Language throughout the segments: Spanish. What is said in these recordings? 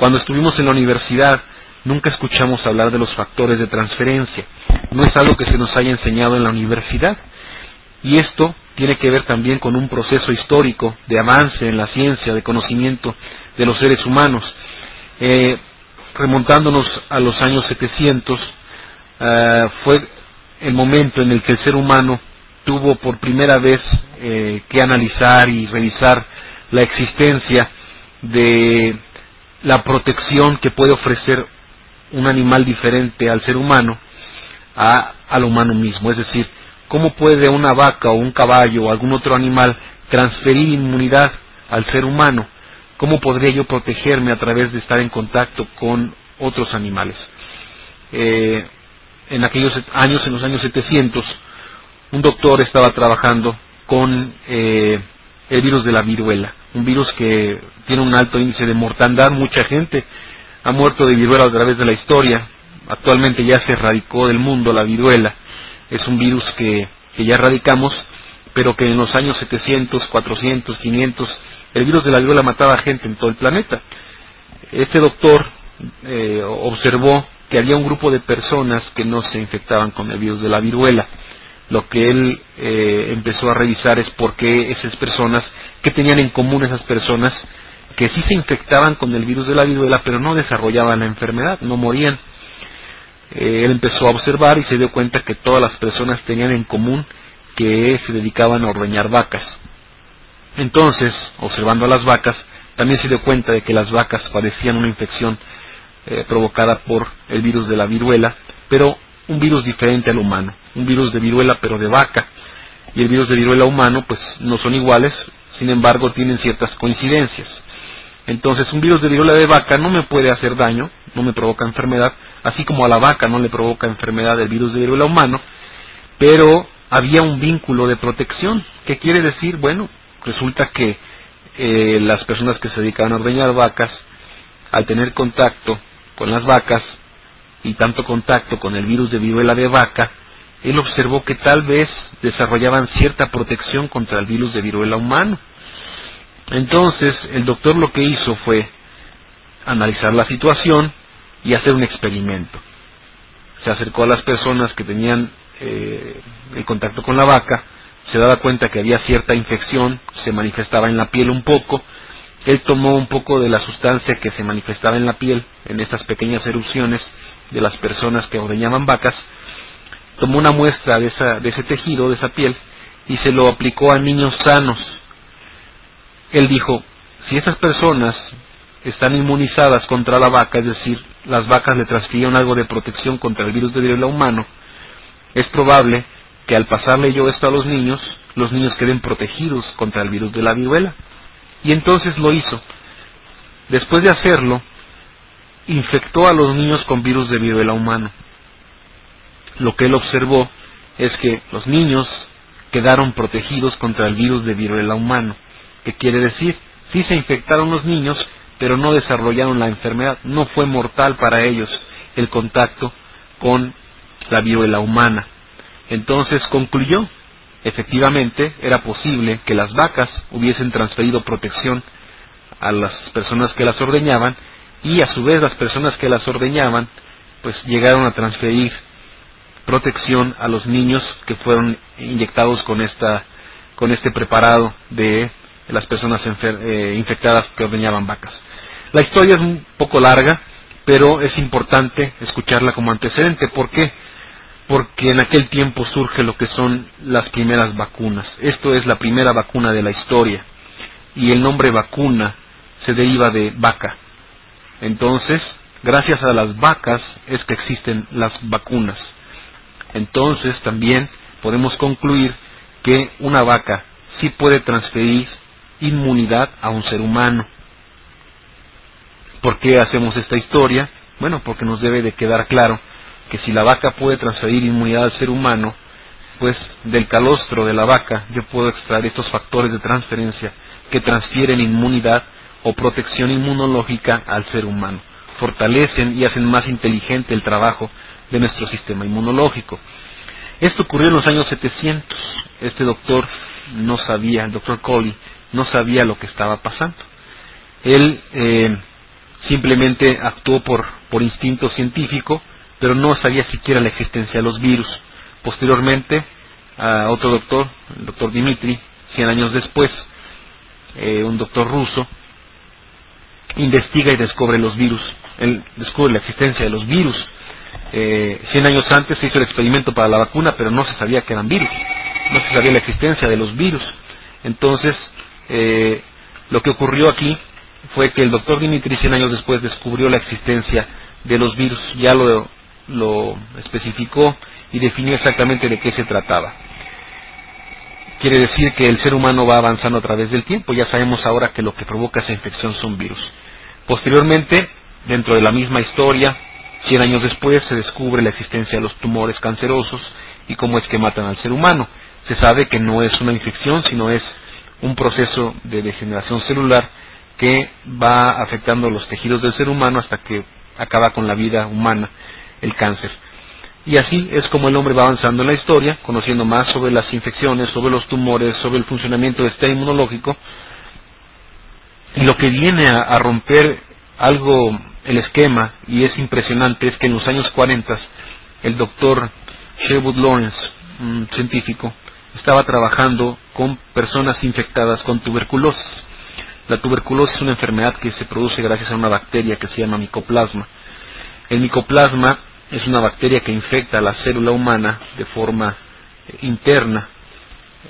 Cuando estuvimos en la universidad, nunca escuchamos hablar de los factores de transferencia. No es algo que se nos haya enseñado en la universidad. Y esto tiene que ver también con un proceso histórico de avance en la ciencia, de conocimiento de los seres humanos. Eh, remontándonos a los años 700, eh, fue el momento en el que el ser humano tuvo por primera vez eh, que analizar y revisar la existencia de la protección que puede ofrecer un animal diferente al ser humano a, al humano mismo. Es decir, cómo puede una vaca o un caballo o algún otro animal transferir inmunidad al ser humano. ¿Cómo podría yo protegerme a través de estar en contacto con otros animales? Eh, en aquellos años, en los años 700, un doctor estaba trabajando con eh, el virus de la viruela, un virus que tiene un alto índice de mortandad, mucha gente ha muerto de viruela a través de la historia, actualmente ya se erradicó del mundo la viruela, es un virus que, ya erradicamos, pero que en los años 700, 400, 500, el virus de la viruela mataba a gente en todo el planeta. Este doctor eh, observó que había un grupo de personas que no se infectaban con el virus de la viruela. Lo que él eh, empezó a revisar es por qué esas personas, qué tenían en común esas personas que sí se infectaban con el virus de la viruela, pero no desarrollaban la enfermedad, no morían. Eh, él empezó a observar y se dio cuenta que todas las personas tenían en común que se dedicaban a ordeñar vacas. Entonces, observando a las vacas, también se dio cuenta de que las vacas padecían una infección eh, provocada por el virus de la viruela, pero un virus diferente al humano, un virus de viruela pero de vaca, y el virus de viruela humano pues no son iguales, sin embargo tienen ciertas coincidencias. Entonces un virus de viruela de vaca no me puede hacer daño, no me provoca enfermedad, así como a la vaca no le provoca enfermedad el virus de viruela humano, pero había un vínculo de protección. ¿Qué quiere decir? Bueno, resulta que eh, las personas que se dedicaban a ordeñar vacas, al tener contacto con las vacas y tanto contacto con el virus de viruela de vaca, él observó que tal vez desarrollaban cierta protección contra el virus de viruela humano. Entonces, el doctor lo que hizo fue analizar la situación y hacer un experimento. Se acercó a las personas que tenían eh, el contacto con la vaca, se daba cuenta que había cierta infección, se manifestaba en la piel un poco, él tomó un poco de la sustancia que se manifestaba en la piel, en estas pequeñas erupciones de las personas que ordeñaban vacas, tomó una muestra de, esa, de ese tejido, de esa piel, y se lo aplicó a niños sanos. Él dijo, si estas personas están inmunizadas contra la vaca, es decir, las vacas le transfirieron algo de protección contra el virus de viruela humano, es probable que al pasarle yo esto a los niños, los niños queden protegidos contra el virus de la viruela. Y entonces lo hizo. Después de hacerlo, infectó a los niños con virus de viruela humano. Lo que él observó es que los niños quedaron protegidos contra el virus de viruela humano. ¿Qué quiere decir? Sí se infectaron los niños, pero no desarrollaron la enfermedad. No fue mortal para ellos el contacto con la viruela humana. Entonces concluyó efectivamente era posible que las vacas hubiesen transferido protección a las personas que las ordeñaban y a su vez las personas que las ordeñaban pues llegaron a transferir protección a los niños que fueron inyectados con esta con este preparado de las personas eh, infectadas que ordeñaban vacas. La historia es un poco larga, pero es importante escucharla como antecedente. ¿Por qué? porque en aquel tiempo surge lo que son las primeras vacunas. Esto es la primera vacuna de la historia y el nombre vacuna se deriva de vaca. Entonces, gracias a las vacas es que existen las vacunas. Entonces, también podemos concluir que una vaca sí puede transferir inmunidad a un ser humano. ¿Por qué hacemos esta historia? Bueno, porque nos debe de quedar claro que si la vaca puede transferir inmunidad al ser humano, pues del calostro de la vaca yo puedo extraer estos factores de transferencia que transfieren inmunidad o protección inmunológica al ser humano. Fortalecen y hacen más inteligente el trabajo de nuestro sistema inmunológico. Esto ocurrió en los años 700. Este doctor no sabía, el doctor Coley, no sabía lo que estaba pasando. Él eh, simplemente actuó por, por instinto científico, pero no sabía siquiera la existencia de los virus. Posteriormente, a otro doctor, el doctor Dimitri, 100 años después, eh, un doctor ruso, investiga y descubre los virus, él descubre la existencia de los virus. Eh, 100 años antes se hizo el experimento para la vacuna, pero no se sabía que eran virus, no se sabía la existencia de los virus. Entonces, eh, lo que ocurrió aquí fue que el doctor Dimitri 100 años después descubrió la existencia de los virus, ya lo, lo especificó y definió exactamente de qué se trataba. Quiere decir que el ser humano va avanzando a través del tiempo. Ya sabemos ahora que lo que provoca esa infección son virus. Posteriormente, dentro de la misma historia, 100 años después, se descubre la existencia de los tumores cancerosos y cómo es que matan al ser humano. Se sabe que no es una infección, sino es un proceso de degeneración celular que va afectando los tejidos del ser humano hasta que acaba con la vida humana el cáncer. Y así es como el hombre va avanzando en la historia, conociendo más sobre las infecciones, sobre los tumores, sobre el funcionamiento del sistema inmunológico. Y lo que viene a, romper algo el esquema, y es impresionante, es que en los años 40 el doctor Sherwood Lawrence, un científico, estaba trabajando con personas infectadas con tuberculosis. La tuberculosis es una enfermedad que se produce gracias a una bacteria que se llama micoplasma. El micoplasma es una bacteria que infecta a la célula humana de forma eh, interna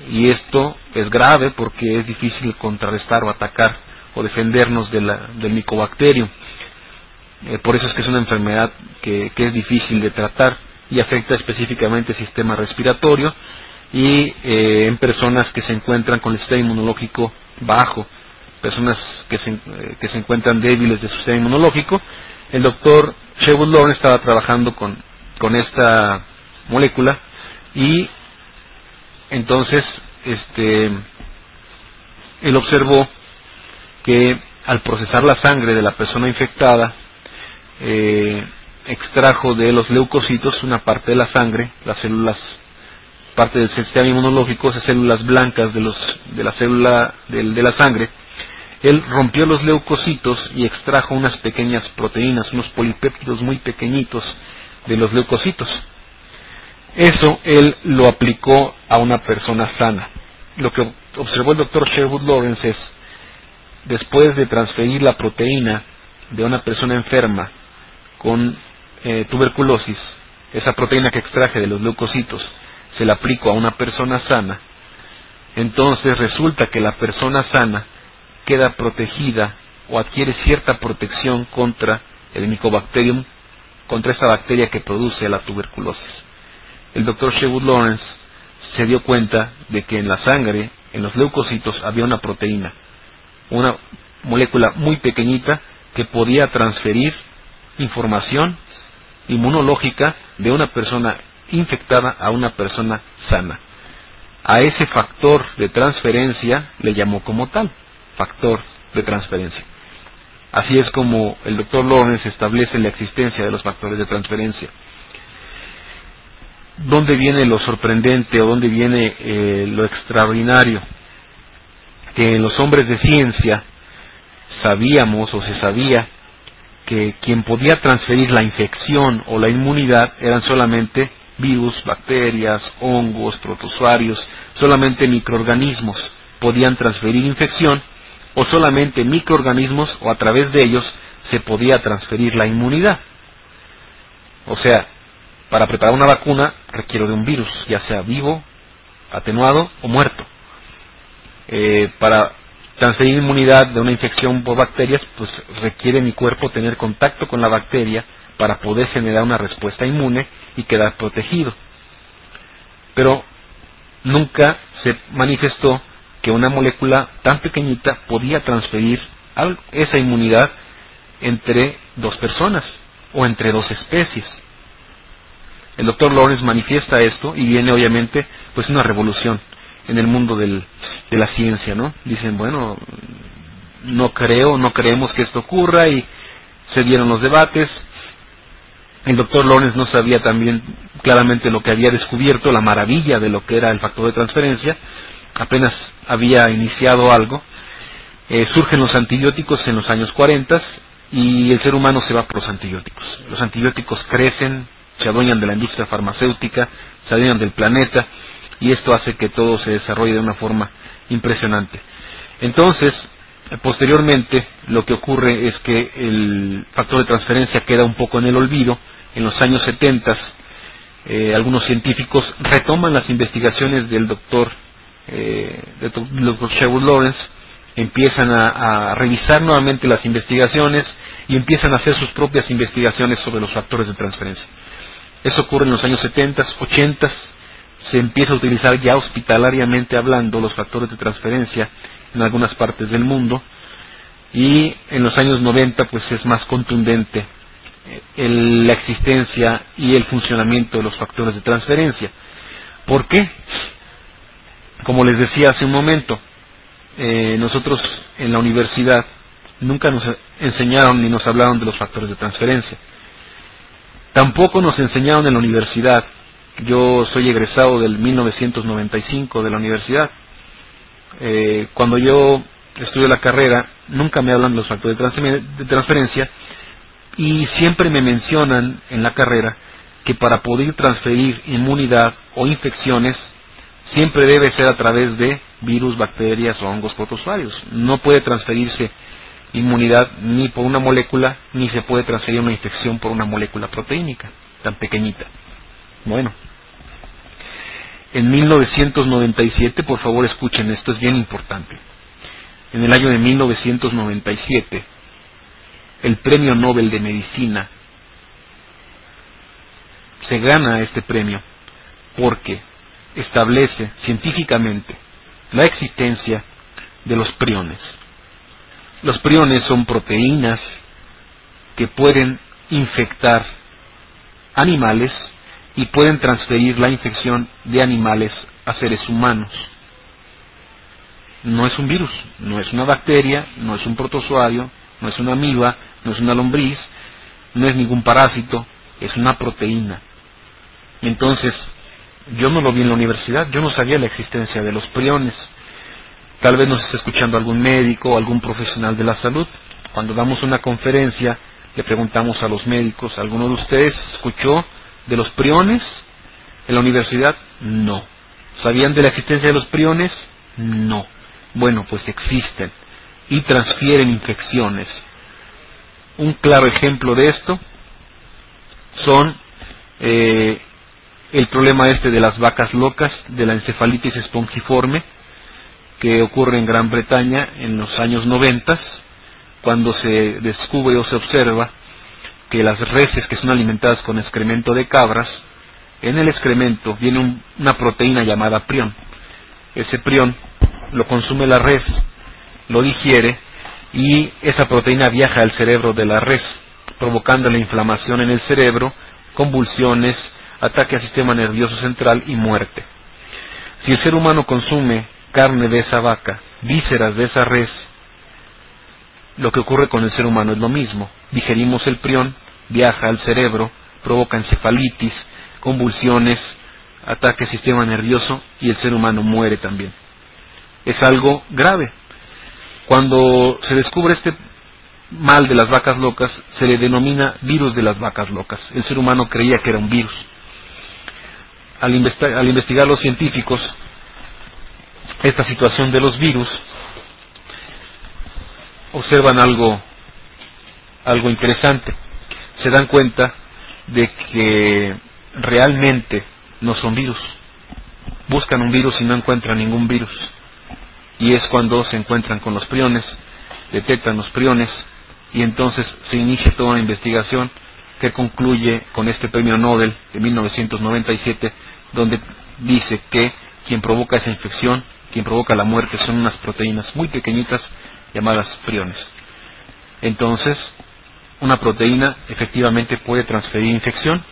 y esto es grave porque es difícil contrarrestar o atacar o defendernos del micobacterio. Eh, por eso es que es una enfermedad que, es difícil de tratar y afecta específicamente el sistema respiratorio y eh, en personas que se encuentran con el sistema inmunológico bajo, personas que se, que se encuentran débiles de su sistema inmunológico. El doctor Sherwood estaba trabajando con, con esta molécula y entonces este, él observó que al procesar la sangre de la persona infectada, eh, extrajo de los leucocitos una parte de la sangre, las células, parte del sistema inmunológico, esas células blancas de, los, de la célula de la sangre, él rompió los leucocitos y extrajo unas pequeñas proteínas, unos polipéptidos muy pequeñitos de los leucocitos. Eso él lo aplicó a una persona sana. Lo que observó el doctor Sherwood Lawrence es, después de transferir la proteína de una persona enferma con eh, tuberculosis, esa proteína que extraje de los leucocitos, se la aplicó a una persona sana, entonces resulta que la persona sana queda protegida o adquiere cierta protección contra el Mycobacterium, contra esa bacteria que produce la tuberculosis. El doctor Sherwood Lawrence se dio cuenta de que en la sangre, en los leucocitos, había una proteína, una molécula muy pequeñita que podía transferir información inmunológica de una persona infectada a una persona sana. A ese factor de transferencia le llamó como tal factor de transferencia. Así es como el doctor Lawrence establece la existencia de los factores de transferencia. ¿Dónde viene lo sorprendente o dónde viene eh, lo extraordinario? Que en los hombres de ciencia sabíamos o se sabía que quien podía transferir la infección o la inmunidad eran solamente virus, bacterias, hongos, protozoarios, solamente microorganismos podían transferir infección o solamente microorganismos o a través de ellos se podía transferir la inmunidad. O sea, para preparar una vacuna requiero de un virus, ya sea vivo, atenuado o muerto. Eh, para transferir inmunidad de una infección por bacterias, pues requiere mi cuerpo tener contacto con la bacteria para poder generar una respuesta inmune y quedar protegido. Pero nunca se manifestó que una molécula tan pequeñita podía transferir esa inmunidad entre dos personas o entre dos especies. El doctor Lawrence manifiesta esto y viene obviamente pues una revolución en el mundo de la ciencia, ¿no? Dicen, bueno, no creo, no creemos que esto ocurra y se dieron los debates. El doctor Lawrence no sabía también claramente lo que había descubierto, la maravilla de lo que era el factor de transferencia, apenas había iniciado algo. Eh, surgen los antibióticos en los años 40 y el ser humano se va por los antibióticos. Los antibióticos crecen, se adueñan de la industria farmacéutica, se adueñan del planeta y esto hace que todo se desarrolle de una forma impresionante. Entonces, posteriormente, lo que ocurre es que el factor de transferencia queda un poco en el olvido. En los años 70, eh, algunos científicos retoman las investigaciones del doctor, eh, doctor Sherwood Lawrence, empiezan a, a revisar nuevamente las investigaciones y empiezan a hacer sus propias investigaciones sobre los factores de transferencia. Eso ocurre en los años 70, 80, se empieza a utilizar ya hospitalariamente hablando los factores de transferencia en algunas partes del mundo y en los años 90 pues es más contundente eh, la existencia y el funcionamiento de los factores de transferencia. ¿Por qué? Como les decía hace un momento, eh, nosotros en la universidad nunca nos enseñaron ni nos hablaron de los factores de transferencia. Tampoco nos enseñaron en la universidad. Yo soy egresado del 1995 de la universidad. Eh, cuando yo estudio la carrera, nunca me hablan de los factores de transferencia y siempre me mencionan en la carrera que para poder transferir inmunidad o infecciones siempre debe ser a través de virus, bacterias o hongos protozoarios. No puede transferirse inmunidad ni por una molécula, ni se puede transferir una infección por una molécula proteínica tan pequeñita. Bueno, en 1997, por favor escuchen, esto es bien importante. En el año de 1997, el Premio Nobel de Medicina se gana este premio porque establece científicamente la existencia de los priones. Los priones son proteínas que pueden infectar animales y pueden transferir la infección de animales a seres humanos. No es un virus, no es una bacteria, no es un protozoario, no es una amiba, no es una lombriz, no es ningún parásito, es una proteína. Entonces, yo no lo vi en la universidad, yo no sabía la existencia de los priones. Tal vez nos esté escuchando algún médico o algún profesional de la salud. Cuando damos una conferencia, le preguntamos a los médicos, ¿alguno de ustedes escuchó de los priones en la universidad? No. ¿Sabían de la existencia de los priones? No. Bueno, pues existen y transfieren infecciones. Un claro ejemplo de esto son eh, el problema este de las vacas locas, de la encefalitis espongiforme, que ocurre en Gran Bretaña en los años 90, cuando se descubre o se observa que las reses que son alimentadas con excremento de cabras, en el excremento viene una proteína llamada prión. Ese prión lo consume la res, lo digiere y esa proteína viaja al cerebro de la res, provocando la inflamación en el cerebro, convulsiones, ataque al sistema nervioso central y muerte. Si el ser humano consume carne de esa vaca, vísceras de esa res, lo que ocurre con el ser humano es lo mismo. Digerimos el prión, viaja al cerebro, provoca encefalitis, convulsiones, ataque al sistema nervioso y el ser humano muere también. Es algo grave. Cuando se descubre este mal de las vacas locas, se le denomina virus de las vacas locas. El ser humano creía que era un virus. Al, investigar los científicos esta situación de los virus, observan algo, algo interesante. Se dan cuenta de que realmente no son virus. Buscan un virus y no encuentran ningún virus. Y es cuando se encuentran con los priones, detectan los priones y entonces se inicia toda una investigación que concluye con este premio Nobel de 1997, donde dice que quien provoca esa infección quien provoca la muerte son unas proteínas muy pequeñitas llamadas priones. Entonces, una proteína efectivamente puede transferir infección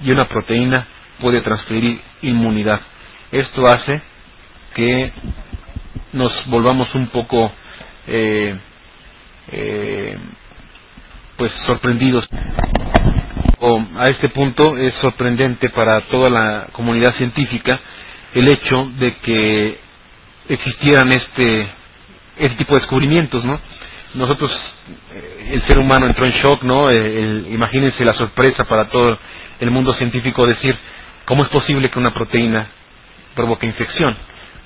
y una proteína puede transferir inmunidad. Esto hace que nos volvamos un poco eh, eh, pues sorprendidos. O a este punto es sorprendente para toda la comunidad científica el hecho de que existieran este, este tipo de descubrimientos, ¿no? Nosotros eh, el ser humano entró en shock, ¿no? imagínense la sorpresa para todo el mundo científico decir, ¿cómo es posible que una proteína provoque infección?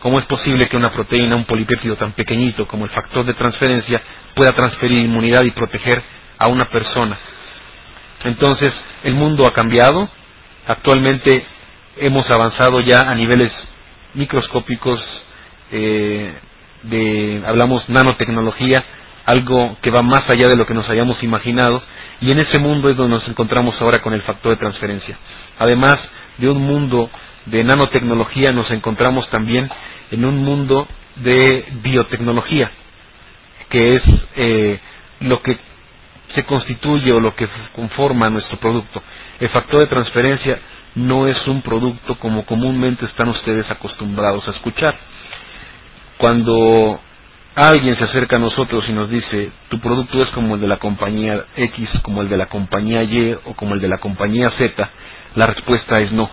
¿Cómo es posible que una proteína, un polipéptido tan pequeñito como el factor de transferencia, pueda transferir inmunidad y proteger a una persona? Entonces, el mundo ha cambiado. Actualmente hemos avanzado ya a niveles microscópicos eh, de, hablamos nanotecnología, algo que va más allá de lo que nos hayamos imaginado, y en ese mundo es donde nos encontramos ahora con el factor de transferencia. Además de un mundo de nanotecnología, nos encontramos también en un mundo de biotecnología, que es eh, lo que se constituye o lo que conforma nuestro producto. El factor de transferencia no es un producto como comúnmente están ustedes acostumbrados a escuchar. Cuando alguien se acerca a nosotros y nos dice, tu producto es como el de la compañía X, como el de la compañía Y o como el de la compañía Z, la respuesta es no.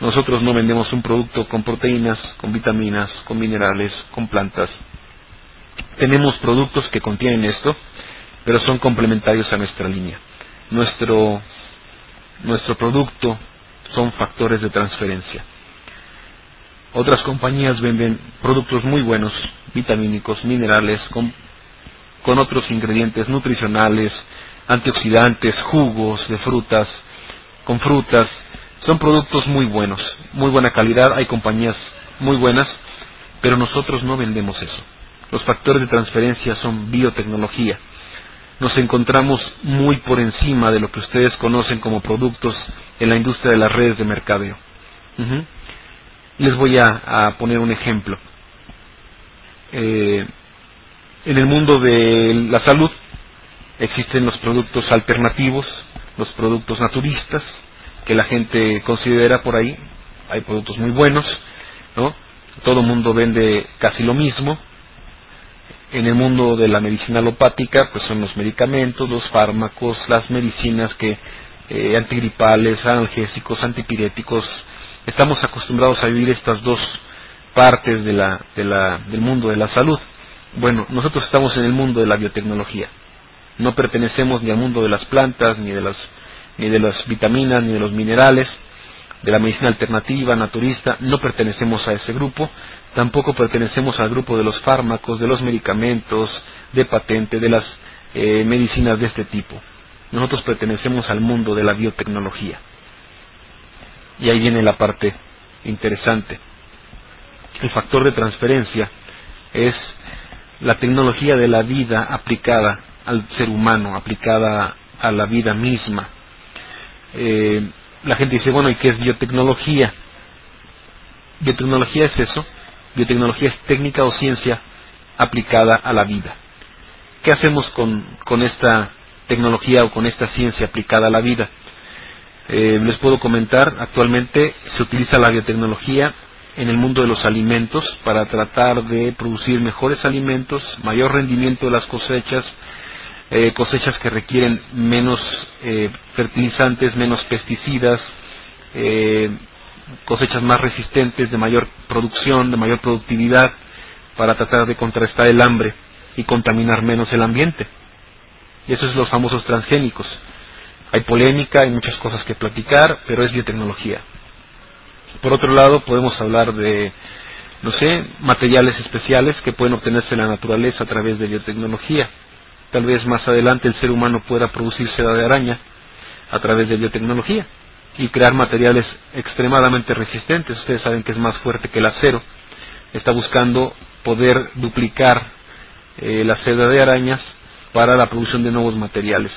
Nosotros no vendemos un producto con proteínas, con vitaminas, con minerales, con plantas. Tenemos productos que contienen esto, pero son complementarios a nuestra línea. Nuestro, nuestro producto son factores de transferencia. Otras compañías venden productos muy buenos, vitamínicos, minerales, con, con otros ingredientes nutricionales, antioxidantes, jugos de frutas, con frutas. Son productos muy buenos, muy buena calidad, hay compañías muy buenas, pero nosotros no vendemos eso. Los factores de transferencia son biotecnología. Nos encontramos muy por encima de lo que ustedes conocen como productos en la industria de las redes de mercadeo. Les voy a, poner un ejemplo. Eh, en el mundo de la salud existen los productos alternativos, los productos naturistas, que la gente considera por ahí. Hay productos muy buenos, ¿no? Todo el mundo vende casi lo mismo. En el mundo de la medicina alopática, pues son los medicamentos, los fármacos, las medicinas que eh, antigripales, analgésicos, antipiréticos, estamos acostumbrados a vivir estas dos partes de la, del mundo de la salud. Bueno, nosotros estamos en el mundo de la biotecnología. No pertenecemos ni al mundo de las plantas, ni de las, ni de las vitaminas, ni de los minerales, de la medicina alternativa, naturista. No pertenecemos a ese grupo. Tampoco pertenecemos al grupo de los fármacos, de los medicamentos, de patente, de las eh, medicinas de este tipo. Nosotros pertenecemos al mundo de la biotecnología. Y ahí viene la parte interesante. El factor de transferencia es la tecnología de la vida aplicada al ser humano, aplicada a la vida misma. Eh, la gente dice, bueno, ¿y qué es biotecnología? Biotecnología es eso. Biotecnología es técnica o ciencia aplicada a la vida. ¿Qué hacemos con, con esta tecnología o con esta ciencia aplicada a la vida? Eh, les puedo comentar, actualmente se utiliza la biotecnología en el mundo de los alimentos para tratar de producir mejores alimentos, mayor rendimiento de las cosechas, eh, cosechas que requieren menos eh, fertilizantes, menos pesticidas, cosechas más resistentes, de mayor producción, de mayor productividad, para tratar de contrarrestar el hambre y contaminar menos el ambiente. Y esos son los famosos transgénicos. Hay polémica, hay muchas cosas que platicar, pero es biotecnología. Por otro lado, podemos hablar de, no sé, materiales especiales que pueden obtenerse en la naturaleza a través de biotecnología. Tal vez más adelante el ser humano pueda producir seda de araña a través de biotecnología y crear materiales extremadamente resistentes. Ustedes saben que es más fuerte que el acero. Está buscando poder duplicar eh, la seda de arañas para la producción de nuevos materiales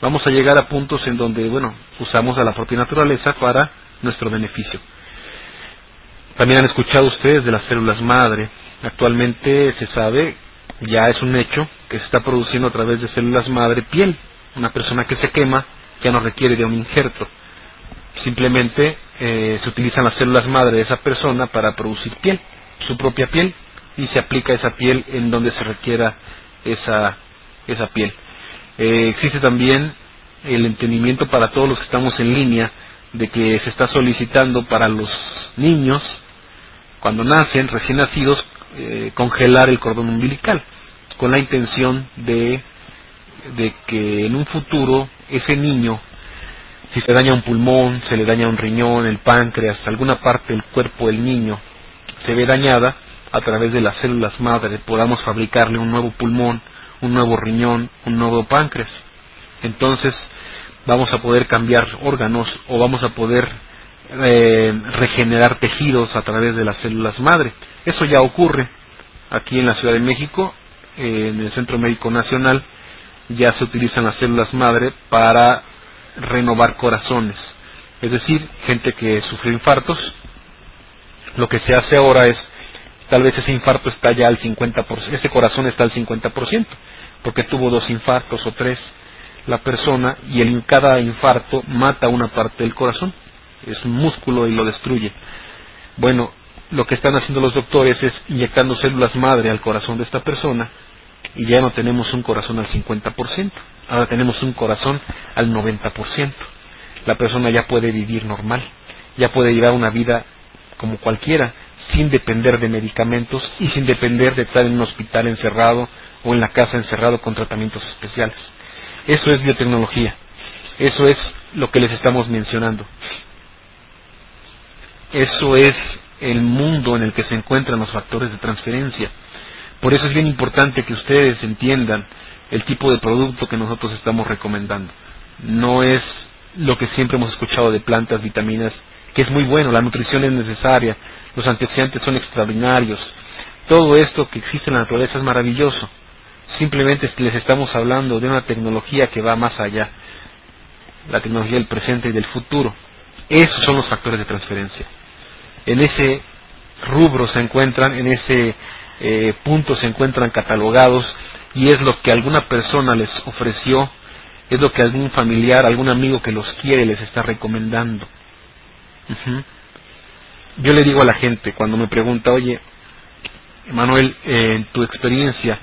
vamos a llegar a puntos en donde, bueno, usamos a la propia naturaleza para nuestro beneficio. También han escuchado ustedes de las células madre. Actualmente se sabe, ya es un hecho, que se está produciendo a través de células madre piel. Una persona que se quema ya no requiere de un injerto. Simplemente eh, se utilizan las células madre de esa persona para producir piel, su propia piel, y se aplica esa piel en donde se requiera esa, esa piel. Eh, existe también el entendimiento para todos los que estamos en línea de que se está solicitando para los niños, cuando nacen, recién nacidos, eh, congelar el cordón umbilical, con la intención de de que en un futuro ese niño, si se daña un pulmón, se le daña un riñón, el páncreas, alguna parte del cuerpo del niño se ve dañada, a través de las células madre podamos fabricarle un nuevo pulmón, un nuevo riñón, un nuevo páncreas. Entonces vamos a poder cambiar órganos o vamos a poder eh, regenerar tejidos a través de las células madre. Eso ya ocurre aquí en la Ciudad de México, en el Centro Médico Nacional, ya se utilizan las células madre para renovar corazones. Es decir, gente que sufre infartos, lo que se hace ahora es, tal vez ese infarto está ya al 50%, ese corazón está al 50%, porque tuvo dos infartos o tres la persona y el, cada infarto mata una parte del corazón, es un músculo y lo destruye. Bueno, lo que están haciendo los doctores es inyectando células madre al corazón de esta persona y ya no tenemos un corazón al 50%, ahora tenemos un corazón al 90%. La persona ya puede vivir normal, ya puede llevar una vida como cualquiera, sin depender de medicamentos y sin depender de estar en un hospital encerrado o en la casa encerrado con tratamientos especiales. Eso es biotecnología. Eso es lo que les estamos mencionando. Eso es el mundo en el que se encuentran los factores de transferencia. Por eso es bien importante que ustedes entiendan el tipo de producto que nosotros estamos recomendando. No es lo que siempre hemos escuchado de plantas, vitaminas, que es muy bueno, la nutrición es necesaria, los antioxidantes son extraordinarios. Todo esto que existe en la naturaleza es maravilloso. Simplemente les estamos hablando de una tecnología que va más allá, la tecnología del presente y del futuro. Esos son los factores de transferencia. En ese rubro se encuentran, en ese eh, punto se encuentran catalogados y es lo que alguna persona les ofreció, es lo que algún familiar, algún amigo que los quiere les está recomendando. Yo le digo a la gente cuando me pregunta, oye, Manuel, eh, en tu experiencia,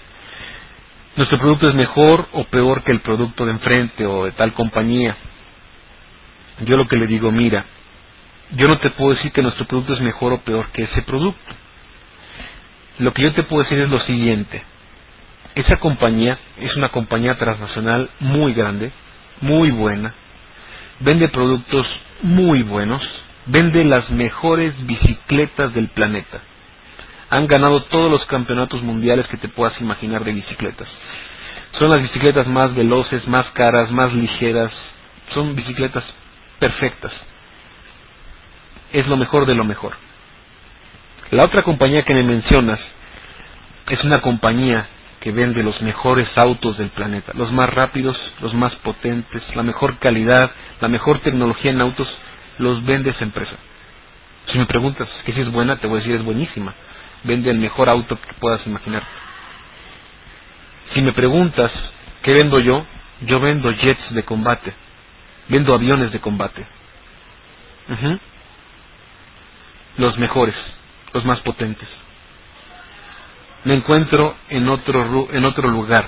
nuestro producto es mejor o peor que el producto de enfrente o de tal compañía. Yo lo que le digo, mira, yo no te puedo decir que nuestro producto es mejor o peor que ese producto. Lo que yo te puedo decir es lo siguiente. Esa compañía es una compañía transnacional muy grande, muy buena, vende productos muy buenos, vende las mejores bicicletas del planeta han ganado todos los campeonatos mundiales que te puedas imaginar de bicicletas. Son las bicicletas más veloces, más caras, más ligeras. Son bicicletas perfectas. Es lo mejor de lo mejor. La otra compañía que me mencionas es una compañía que vende los mejores autos del planeta, los más rápidos, los más potentes, la mejor calidad, la mejor tecnología en autos, los vende esa empresa. Si me preguntas que si es buena, te voy a decir es buenísima vende el mejor auto que puedas imaginar. Si me preguntas qué vendo yo, yo vendo jets de combate, vendo aviones de combate. Los mejores, los más potentes. Me encuentro en otro, en otro lugar.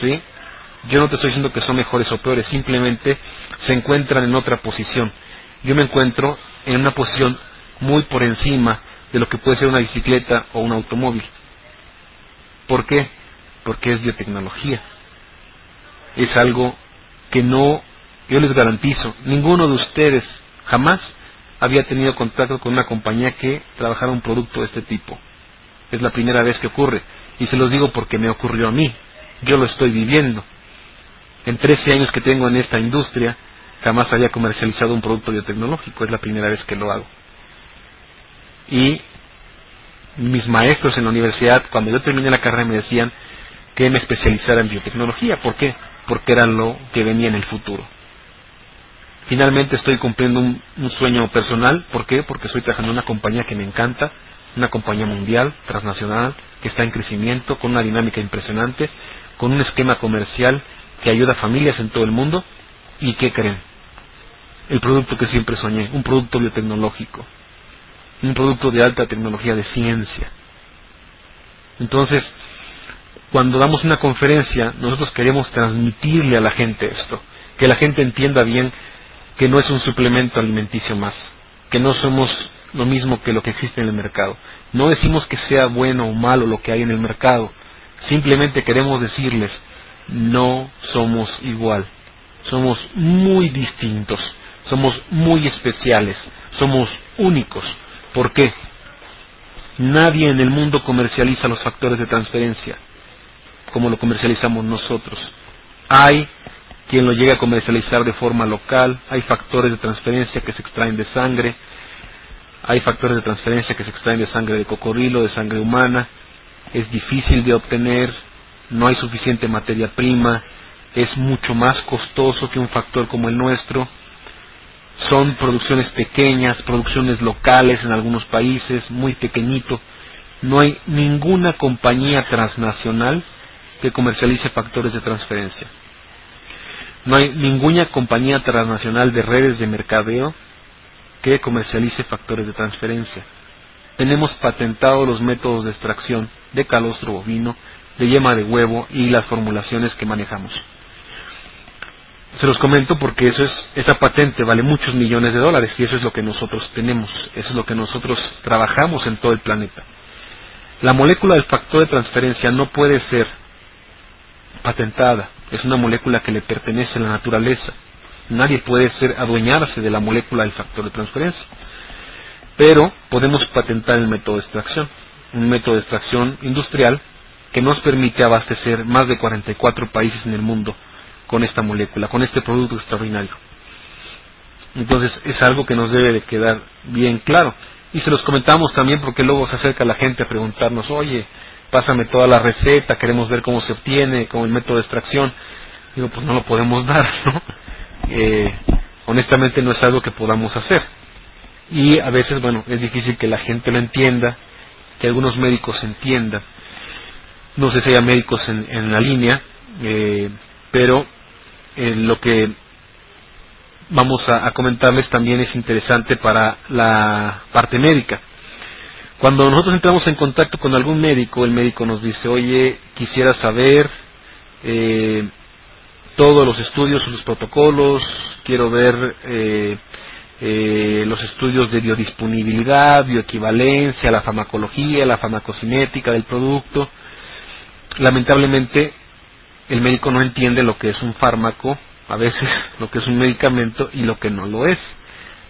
¿Sí? Yo no te estoy diciendo que son mejores o peores, simplemente se encuentran en otra posición. Yo me encuentro en una posición muy por encima de lo que puede ser una bicicleta o un automóvil. ¿Por qué? Porque es biotecnología. Es algo que no, yo les garantizo, ninguno de ustedes jamás había tenido contacto con una compañía que trabajara un producto de este tipo. Es la primera vez que ocurre. Y se los digo porque me ocurrió a mí. Yo lo estoy viviendo. En 13 años que tengo en esta industria, jamás había comercializado un producto biotecnológico. Es la primera vez que lo hago y mis maestros en la universidad, cuando yo terminé la carrera, me decían que me especializara en biotecnología. ¿Por qué? Porque era lo que venía en el futuro. Finalmente estoy cumpliendo un, sueño personal. ¿Por qué? Porque estoy trabajando en una compañía que me encanta, una compañía mundial, transnacional, que está en crecimiento, con una dinámica impresionante, con un esquema comercial que ayuda a familias en todo el mundo. ¿Y qué creen? El producto que siempre soñé, un producto biotecnológico un producto de alta tecnología de ciencia. Entonces, cuando damos una conferencia, nosotros queremos transmitirle a la gente esto, que la gente entienda bien que no es un suplemento alimenticio más, que no somos lo mismo que lo que existe en el mercado. No decimos que sea bueno o malo lo que hay en el mercado, simplemente queremos decirles no somos igual. Somos muy distintos, somos muy especiales, somos únicos. ¿Por qué? Nadie en el mundo comercializa los factores de transferencia como lo comercializamos nosotros. Hay quien lo llega a comercializar de forma local, hay factores de transferencia que se extraen de sangre, hay factores de transferencia que se extraen de sangre de cocodrilo, de sangre humana, es difícil de obtener, no hay suficiente materia prima, es mucho más costoso que un factor como el nuestro, son producciones pequeñas, producciones locales en algunos países, muy pequeñito. No hay ninguna compañía transnacional que comercialice factores de transferencia. No hay ninguna compañía transnacional de redes de mercadeo que comercialice factores de transferencia. Tenemos patentados los métodos de extracción de calostro bovino, de yema de huevo y las formulaciones que manejamos. Se los comento porque eso es, esa patente vale muchos millones de dólares y eso es lo que nosotros tenemos, eso es lo que nosotros trabajamos en todo el planeta. La molécula del factor de transferencia no puede ser patentada, es una molécula que le pertenece a la naturaleza. Nadie puede ser adueñarse de la molécula del factor de transferencia. Pero podemos patentar el método de extracción, un método de extracción industrial que nos permite abastecer más de 44 países en el mundo con esta molécula, con este producto extraordinario. Entonces es algo que nos debe de quedar bien claro. Y se los comentamos también porque luego se acerca la gente a preguntarnos, oye, pásame toda la receta, queremos ver cómo se obtiene, con el método de extracción. Digo, pues no lo podemos dar, ¿no? Eh, honestamente no es algo que podamos hacer. Y a veces, bueno, es difícil que la gente lo entienda, que algunos médicos entiendan. No sé si haya médicos en, en la línea, eh, pero lo que vamos a, comentarles también es interesante para la parte médica. Cuando nosotros entramos en contacto con algún médico, el médico nos dice, oye, quisiera saber eh, todos los estudios, los protocolos, quiero ver eh, eh, los estudios de biodisponibilidad, bioequivalencia, la farmacología, la farmacocinética del producto. Lamentablemente el médico no entiende lo que es un fármaco, a veces lo que es un medicamento y lo que no lo es.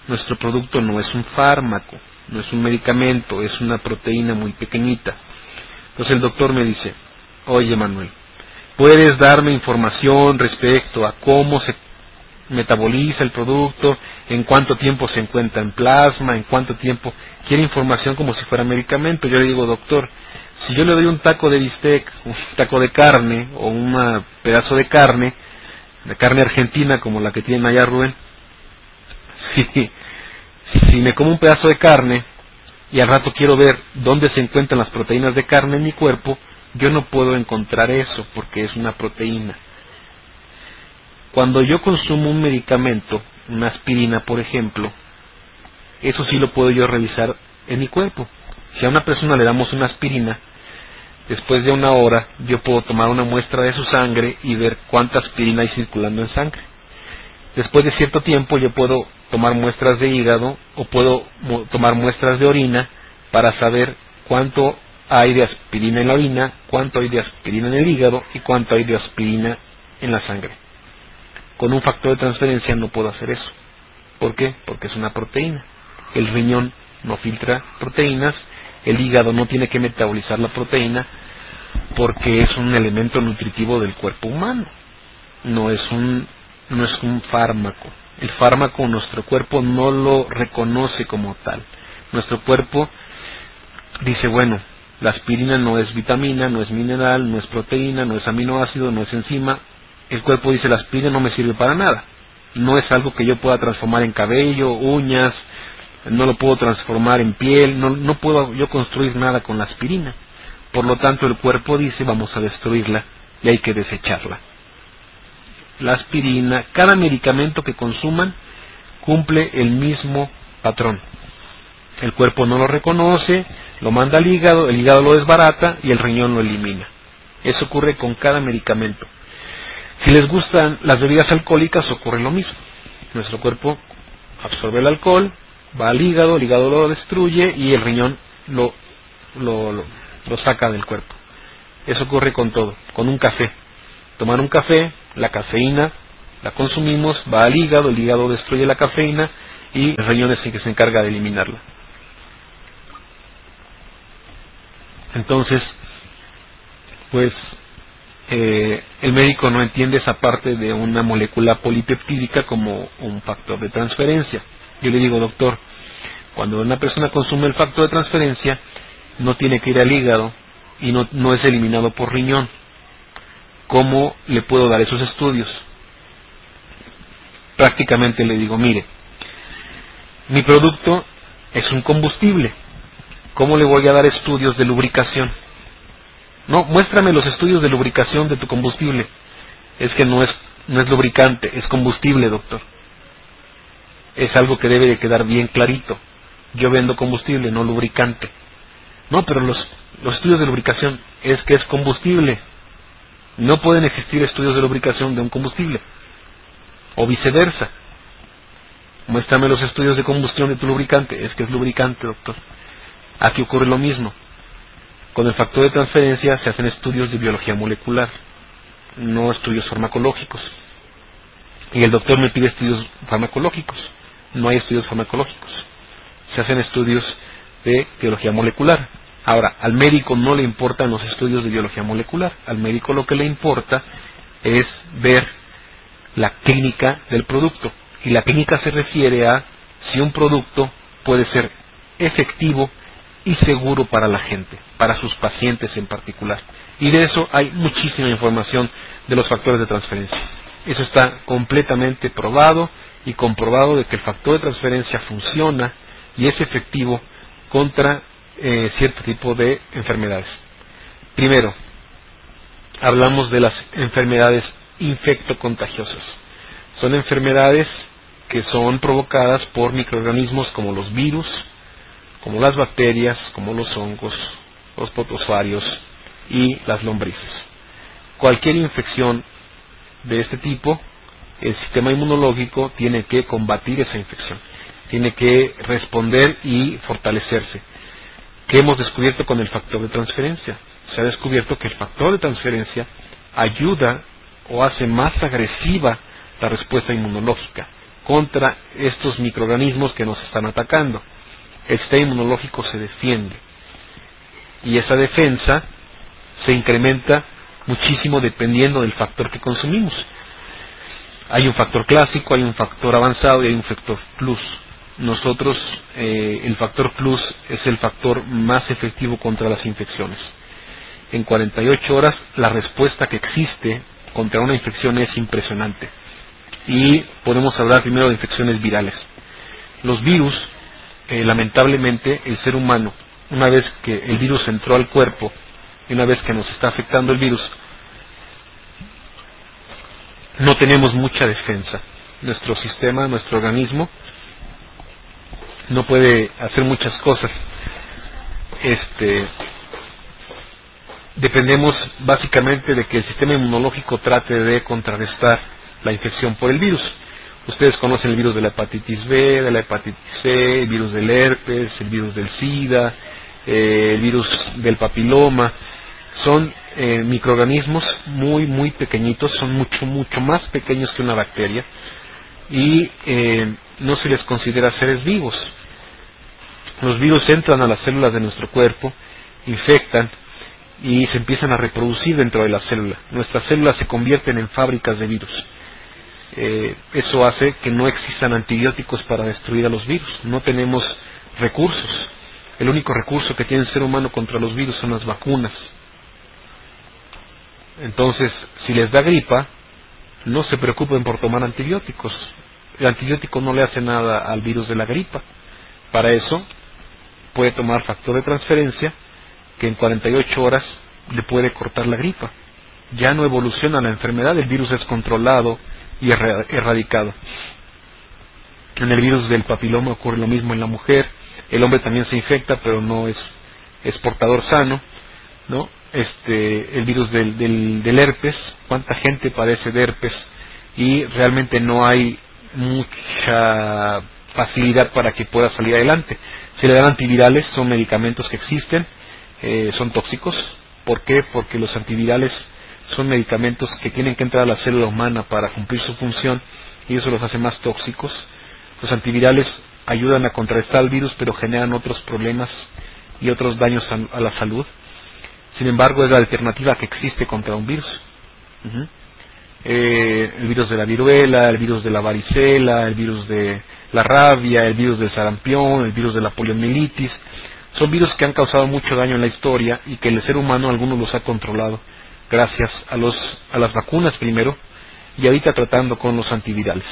Nuestro producto no es un fármaco, no es un medicamento, es una proteína muy pequeñita. Entonces el doctor me dice, oye Manuel, ¿puedes darme información respecto a cómo se metaboliza el producto, en cuánto tiempo se encuentra en plasma, en cuánto tiempo... Quiere información como si fuera medicamento. Yo le digo, doctor, si yo le doy un taco de bistec, un taco de carne o un pedazo de carne, de carne argentina como la que tiene allá Rubén, si, si me como un pedazo de carne y al rato quiero ver dónde se encuentran las proteínas de carne en mi cuerpo, yo no puedo encontrar eso porque es una proteína. Cuando yo consumo un medicamento, una aspirina por ejemplo, eso sí lo puedo yo revisar en mi cuerpo. Si a una persona le damos una aspirina, después de una hora yo puedo tomar una muestra de su sangre y ver cuánta aspirina hay circulando en sangre. Después de cierto tiempo yo puedo tomar muestras de hígado o puedo tomar muestras de orina para saber cuánto hay de aspirina en la orina, cuánto hay de aspirina en el hígado y cuánto hay de aspirina en la sangre. Con un factor de transferencia no puedo hacer eso. ¿Por qué? Porque es una proteína. El riñón no filtra proteínas el hígado no tiene que metabolizar la proteína porque es un elemento nutritivo del cuerpo humano. No es un, no es un fármaco. El fármaco nuestro cuerpo no lo reconoce como tal. Nuestro cuerpo dice, bueno, la aspirina no es vitamina, no es mineral, no es proteína, no es aminoácido, no es enzima. El cuerpo dice, la aspirina no me sirve para nada. No es algo que yo pueda transformar en cabello, uñas, no lo puedo transformar en piel, no, no puedo yo construir nada con la aspirina. Por lo tanto, el cuerpo dice vamos a destruirla y hay que desecharla. La aspirina, cada medicamento que consuman cumple el mismo patrón. El cuerpo no lo reconoce, lo manda al hígado, el hígado lo desbarata y el riñón lo elimina. Eso ocurre con cada medicamento. Si les gustan las bebidas alcohólicas ocurre lo mismo. Nuestro cuerpo absorbe el alcohol, va al hígado, el hígado lo destruye y el riñón lo, saca del cuerpo. Eso ocurre con todo, con un café. tomar un café, la cafeína la consumimos, va al hígado, el hígado destruye la cafeína y el riñón es el que se encarga de eliminarla. Entonces, pues eh, el médico no entiende esa parte de una molécula polipeptídica como un factor de transferencia. Yo le digo, doctor, cuando una persona consume el factor de transferencia, no tiene que ir al hígado y no, no es eliminado por riñón. ¿Cómo le puedo dar esos estudios? Prácticamente le digo, mire, mi producto es un combustible. ¿Cómo le voy a dar estudios de lubricación? No, muéstrame los estudios de lubricación de tu combustible. Es que no es, no es lubricante, es combustible, doctor. Es algo que debe de quedar bien clarito. Yo vendo combustible, no lubricante. No, pero los, los estudios de lubricación es que es combustible. No pueden existir estudios de lubricación de un combustible. O viceversa. Muéstrame los estudios de combustión de tu lubricante. Es que es lubricante, doctor. Aquí ocurre lo mismo. Con el factor de transferencia se hacen estudios de biología molecular, no estudios farmacológicos. Y el doctor me pide estudios farmacológicos. No hay estudios farmacológicos. Se hacen estudios de biología molecular. Ahora, al médico no le importan los estudios de biología molecular. Al médico lo que le importa es ver la clínica del producto. Y la clínica se refiere a si un producto puede ser efectivo y seguro para la gente, para sus pacientes en particular. Y de eso hay muchísima información de los factores de transferencia. Eso está completamente probado y comprobado de que el factor de transferencia funciona y es efectivo contra eh, cierto tipo de enfermedades. Primero, hablamos de las enfermedades infectocontagiosas. Son enfermedades que son provocadas por microorganismos como los virus, como las bacterias, como los hongos, los protosfarios y las lombrices. Cualquier infección de este tipo, el sistema inmunológico tiene que combatir esa infección, tiene que responder y fortalecerse. ¿Qué hemos descubierto con el factor de transferencia? Se ha descubierto que el factor de transferencia ayuda o hace más agresiva la respuesta inmunológica contra estos microorganismos que nos están atacando. El sistema inmunológico se defiende y esa defensa se incrementa muchísimo dependiendo del factor que consumimos. Hay un factor clásico, hay un factor avanzado y hay un factor plus. Nosotros, eh, el factor plus es el factor más efectivo contra las infecciones. En 48 horas la respuesta que existe contra una infección es impresionante. Y podemos hablar primero de infecciones virales. Los virus, eh, lamentablemente, el ser humano, una vez que el virus entró al cuerpo, y una vez que nos está afectando el virus, no tenemos mucha defensa. Nuestro sistema, nuestro organismo, no puede hacer muchas cosas. Este, dependemos básicamente de que el sistema inmunológico trate de contrarrestar la infección por el virus. Ustedes conocen el virus de la hepatitis B, de la hepatitis C, el virus del herpes, el virus del SIDA, eh, el virus del papiloma. Son eh, microorganismos muy, muy pequeñitos, son mucho, mucho más pequeños que una bacteria y eh, no se les considera seres vivos. Los virus entran a las células de nuestro cuerpo, infectan, y se empiezan a reproducir dentro de la célula. Nuestras células se convierten en fábricas de virus. Eh, eso hace que no existan antibióticos para destruir a los virus. No tenemos recursos. El único recurso que tiene el ser humano contra los virus son las vacunas. Entonces, si les da gripa, no se preocupen por tomar antibióticos. El antibiótico no le hace nada al virus de la gripa. Para eso, puede tomar factor de transferencia que en 48 horas le puede cortar la gripa. Ya no evoluciona la enfermedad, el virus es controlado y erradicado. En el virus del papiloma ocurre lo mismo en la mujer, el hombre también se infecta, pero no es, es portador sano, ¿no? Este, el virus del, del, del herpes, cuánta gente padece de herpes y realmente no hay mucha facilidad para que pueda salir adelante. Se le dan antivirales, son medicamentos que existen, eh, son tóxicos. ¿Por qué? Porque los antivirales son medicamentos que tienen que entrar a la célula humana para cumplir su función y eso los hace más tóxicos. Los antivirales ayudan a contrarrestar el virus pero generan otros problemas y otros daños a, la salud. Sin embargo, es la alternativa que existe contra un virus. Eh, el virus de la viruela, el virus de la varicela, el virus de la rabia, el virus del sarampión, el virus de la poliomielitis. Son virus que han causado mucho daño en la historia y que el ser humano algunos los ha controlado gracias a, los, a las vacunas primero y ahorita tratando con los antivirales.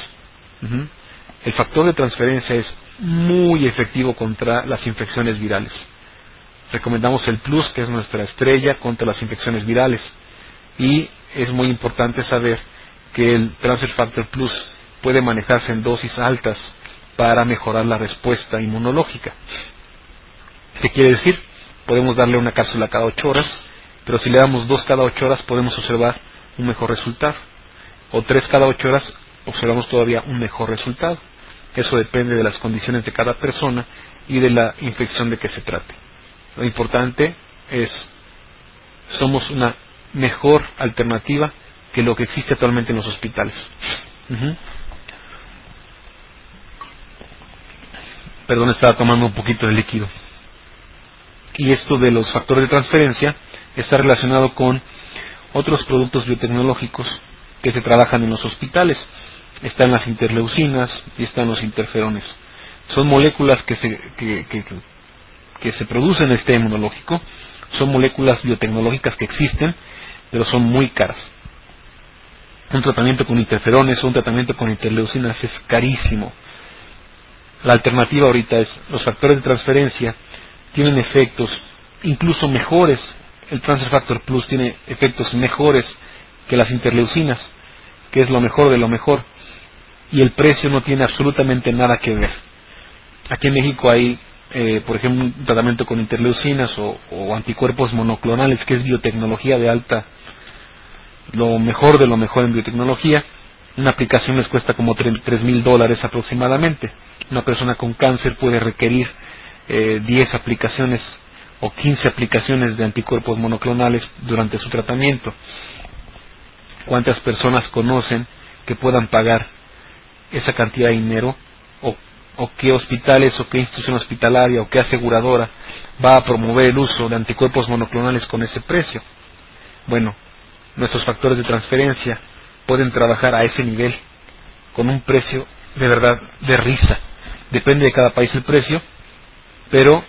El factor de transferencia es muy efectivo contra las infecciones virales. Recomendamos el Plus, que es nuestra estrella contra las infecciones virales. Y es muy importante saber que el Transfer Factor Plus puede manejarse en dosis altas para mejorar la respuesta inmunológica. ¿Qué quiere decir? Podemos darle una cápsula cada 8 horas, pero si le damos dos cada 8 horas podemos observar un mejor resultado. O tres cada 8 horas observamos todavía un mejor resultado. Eso depende de las condiciones de cada persona y de la infección de que se trate. Lo importante es, somos una mejor alternativa que lo que existe actualmente en los hospitales. Perdón, estaba tomando un poquito de líquido. Y esto de los factores de transferencia está relacionado con otros productos biotecnológicos que se trabajan en los hospitales. Están las interleucinas y están los interferones. Son moléculas que se, que, que se producen en sistema inmunológico, son moléculas biotecnológicas que existen, pero son muy caras. Un tratamiento con interferones o un tratamiento con interleucinas es carísimo. La alternativa ahorita es los factores de transferencia tienen efectos incluso mejores. El Transfer Factor Plus tiene efectos mejores que las interleucinas, que es lo mejor de lo mejor. Y el precio no tiene absolutamente nada que ver. Aquí en México hay eh, por ejemplo, un tratamiento con interleucinas o, anticuerpos monoclonales, que es biotecnología de alta, lo mejor de lo mejor en biotecnología. Una aplicación les cuesta como tres mil dólares aproximadamente. Una persona con cáncer puede requerir eh, 10 aplicaciones o 15 aplicaciones de anticuerpos monoclonales durante su tratamiento. ¿Cuántas personas conocen que puedan pagar esa cantidad de dinero o qué hospitales o qué institución hospitalaria o qué aseguradora va a promover el uso de anticuerpos monoclonales con ese precio. Bueno, nuestros factores de transferencia pueden trabajar a ese nivel con un precio de verdad de risa. Depende de cada país el precio, pero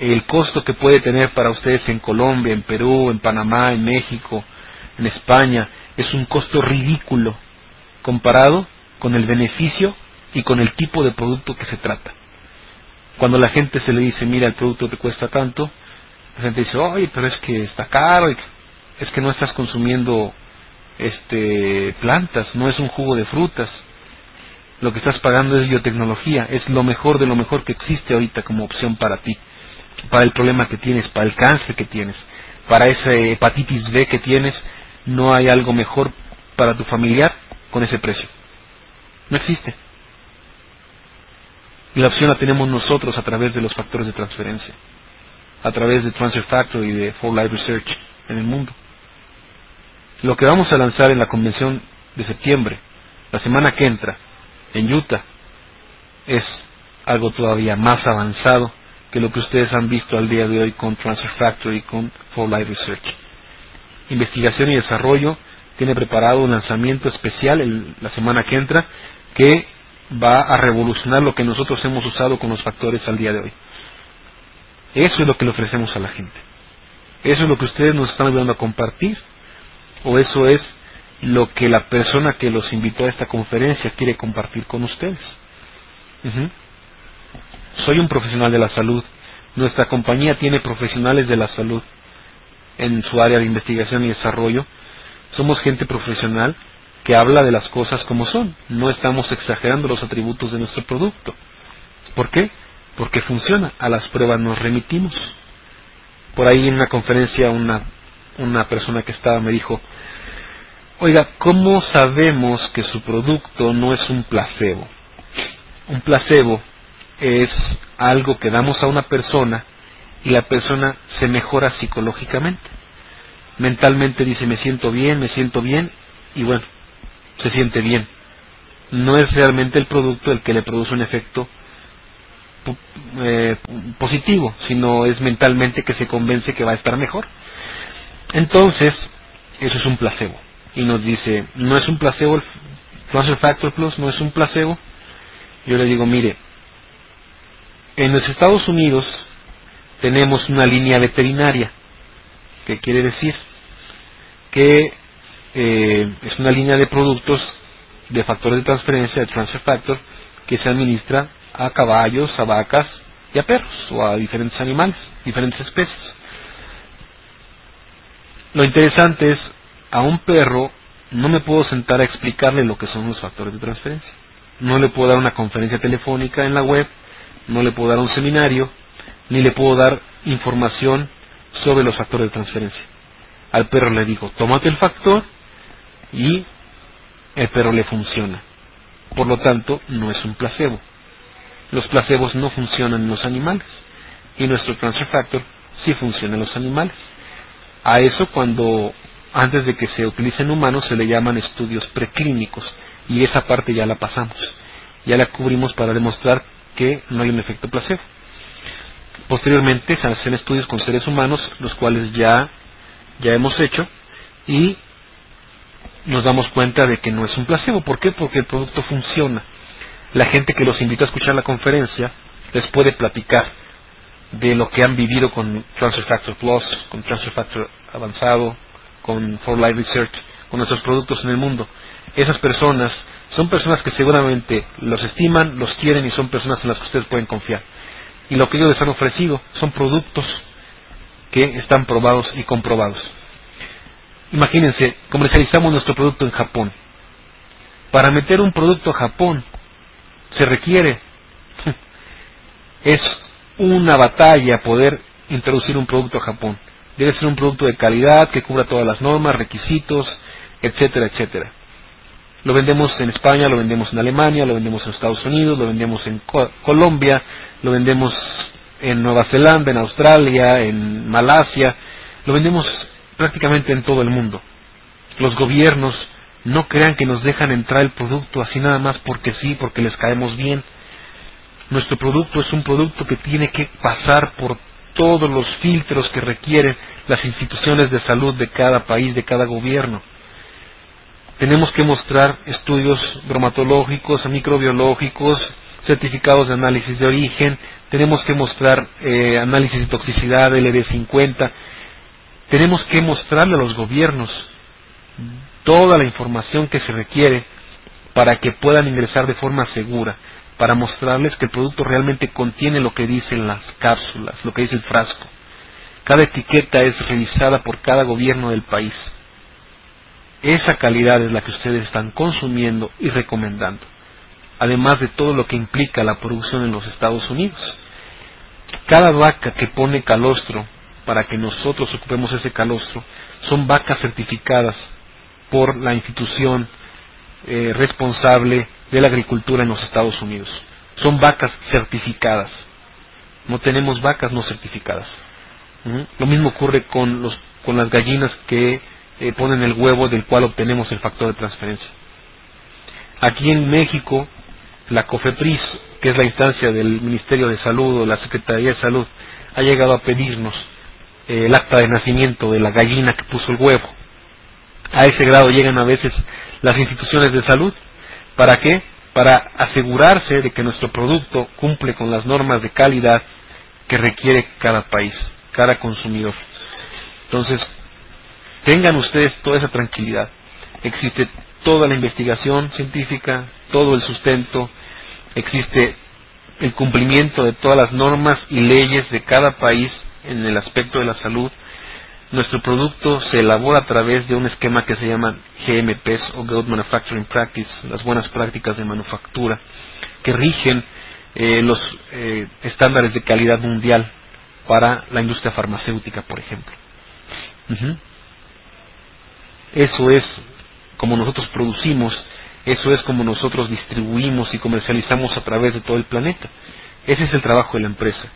el costo que puede tener para ustedes en Colombia, en Perú, en Panamá, en México, en España, es un costo ridículo comparado con el beneficio y con el tipo de producto que se trata. Cuando la gente se le dice, mira, el producto te cuesta tanto, la gente dice, oye, pero es que está caro, es que no estás consumiendo este plantas, no es un jugo de frutas. Lo que estás pagando es biotecnología, es lo mejor de lo mejor que existe ahorita como opción para ti, para el problema que tienes, para el cáncer que tienes, para esa hepatitis B que tienes, no hay algo mejor para tu familiar con ese precio. No existe. Y la opción la tenemos nosotros a través de los factores de transferencia, a través de Transfer Factor y de For Life Research en el mundo. Lo que vamos a lanzar en la convención de septiembre, la semana que entra, en Utah, es algo todavía más avanzado que lo que ustedes han visto al día de hoy con Transfer Factor y con For Life Research. Investigación y desarrollo tiene preparado un lanzamiento especial la semana que entra que va a revolucionar lo que nosotros hemos usado con los factores al día de hoy. Eso es lo que le ofrecemos a la gente. Eso es lo que ustedes nos están ayudando a compartir. O eso es lo que la persona que los invitó a esta conferencia quiere compartir con ustedes. Soy un profesional de la salud. Nuestra compañía tiene profesionales de la salud en su área de investigación y desarrollo. Somos gente profesional que habla de las cosas como son. No estamos exagerando los atributos de nuestro producto. ¿Por qué? Porque funciona. A las pruebas nos remitimos. Por ahí en una conferencia una, una persona que estaba me dijo, oiga, ¿cómo sabemos que su producto no es un placebo? Un placebo es algo que damos a una persona y la persona se mejora psicológicamente. mentalmente dice me siento bien, me siento bien, y bueno, se siente bien. No es realmente el producto el que le produce un efecto eh, positivo, sino es mentalmente que se convence que va a estar mejor. Entonces, eso es un placebo. Y nos dice, no es un placebo el Transfer Factor Plus, no es un placebo. Yo le digo, mire, en los Estados Unidos tenemos una línea veterinaria, que quiere decir que eh, es una línea de productos de factores de transferencia, de transfer factor, que se administra a caballos, a vacas y a perros o a diferentes animales, diferentes especies. Lo interesante es, a un perro no me puedo sentar a explicarle lo que son los factores de transferencia. No le puedo dar una conferencia telefónica en la web, no le puedo dar un seminario, ni le puedo dar información sobre los factores de transferencia. Al perro le digo, tómate el factor y el perro le funciona. Por lo tanto, no es un placebo. Los placebos no funcionan en los animales y nuestro transfer factor sí funciona en los animales. A eso cuando antes de que se utilice en humanos se le llaman estudios preclínicos y esa parte ya la pasamos. Ya la cubrimos para demostrar que no hay un efecto placebo. Posteriormente se hacen estudios con seres humanos, los cuales ya, ya hemos hecho, y nos damos cuenta de que no es un placebo. ¿Por qué? Porque el producto funciona. La gente que los invita a escuchar la conferencia les puede platicar de lo que han vivido con Transfer Factor Plus, con Transfer Factor avanzado, con For Life Research, con nuestros productos en el mundo. Esas personas son personas que seguramente los estiman, los quieren y son personas en las que ustedes pueden confiar. Y lo que ellos les han ofrecido son productos que están probados y comprobados. Imagínense, comercializamos nuestro producto en Japón. Para meter un producto a Japón se requiere, es una batalla poder introducir un producto a Japón. Debe ser un producto de calidad que cubra todas las normas, requisitos, etcétera, etcétera. Lo vendemos en España, lo vendemos en Alemania, lo vendemos en Estados Unidos, lo vendemos en Colombia, lo vendemos en Nueva Zelanda, en Australia, en Malasia, lo vendemos prácticamente en todo el mundo. Los gobiernos no crean que nos dejan entrar el producto así nada más porque sí, porque les caemos bien. Nuestro producto es un producto que tiene que pasar por todos los filtros que requieren las instituciones de salud de cada país, de cada gobierno. Tenemos que mostrar estudios bromatológicos, microbiológicos, certificados de análisis de origen, tenemos que mostrar eh, análisis de toxicidad LD50, tenemos que mostrarle a los gobiernos toda la información que se requiere para que puedan ingresar de forma segura, para mostrarles que el producto realmente contiene lo que dicen las cápsulas, lo que dice el frasco. Cada etiqueta es revisada por cada gobierno del país. Esa calidad es la que ustedes están consumiendo y recomendando, además de todo lo que implica la producción en los Estados Unidos. Cada vaca que pone calostro para que nosotros ocupemos ese calostro son vacas certificadas por la institución eh, responsable de la agricultura en los Estados Unidos. Son vacas certificadas. No tenemos vacas no certificadas. ¿Mm? Lo mismo ocurre con, los, con las gallinas que eh, ponen el huevo del cual obtenemos el factor de transferencia. Aquí en México, la COFEPRIS, que es la instancia del Ministerio de Salud o la Secretaría de Salud, ha llegado a pedirnos eh, el acta de nacimiento de la gallina que puso el huevo. A ese grado llegan a veces las instituciones de salud. ¿Para qué? Para asegurarse de que nuestro producto cumple con las normas de calidad que requiere cada país, cada consumidor. Entonces, tengan ustedes toda esa tranquilidad. Existe toda la investigación científica, todo el sustento, existe el cumplimiento de todas las normas y leyes de cada país en el aspecto de la salud, nuestro producto se elabora a través de un esquema que se llama GMPs o Good Manufacturing Practice, las buenas prácticas de manufactura, que rigen eh, los eh, estándares de calidad mundial para la industria farmacéutica, por ejemplo. Eso es como nosotros producimos, eso es como nosotros distribuimos y comercializamos a través de todo el planeta. Ese es el trabajo de la empresa.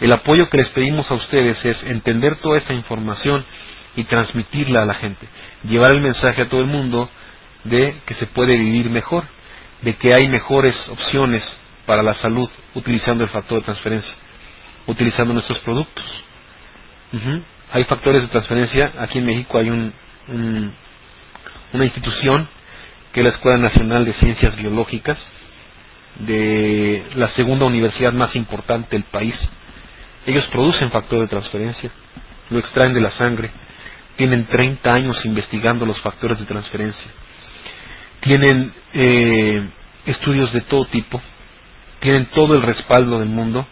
El apoyo que les pedimos a ustedes es entender toda esta información y transmitirla a la gente. Llevar el mensaje a todo el mundo de que se puede vivir mejor, de que hay mejores opciones para la salud utilizando el factor de transferencia, utilizando nuestros productos. Hay factores de transferencia, aquí en México hay un, una institución que es la Escuela Nacional de Ciencias Biológicas, de la segunda universidad más importante del país. Ellos producen factor de transferencia, lo extraen de la sangre, tienen 30 años investigando los factores de transferencia, tienen eh, estudios de todo tipo, tienen todo el respaldo del mundo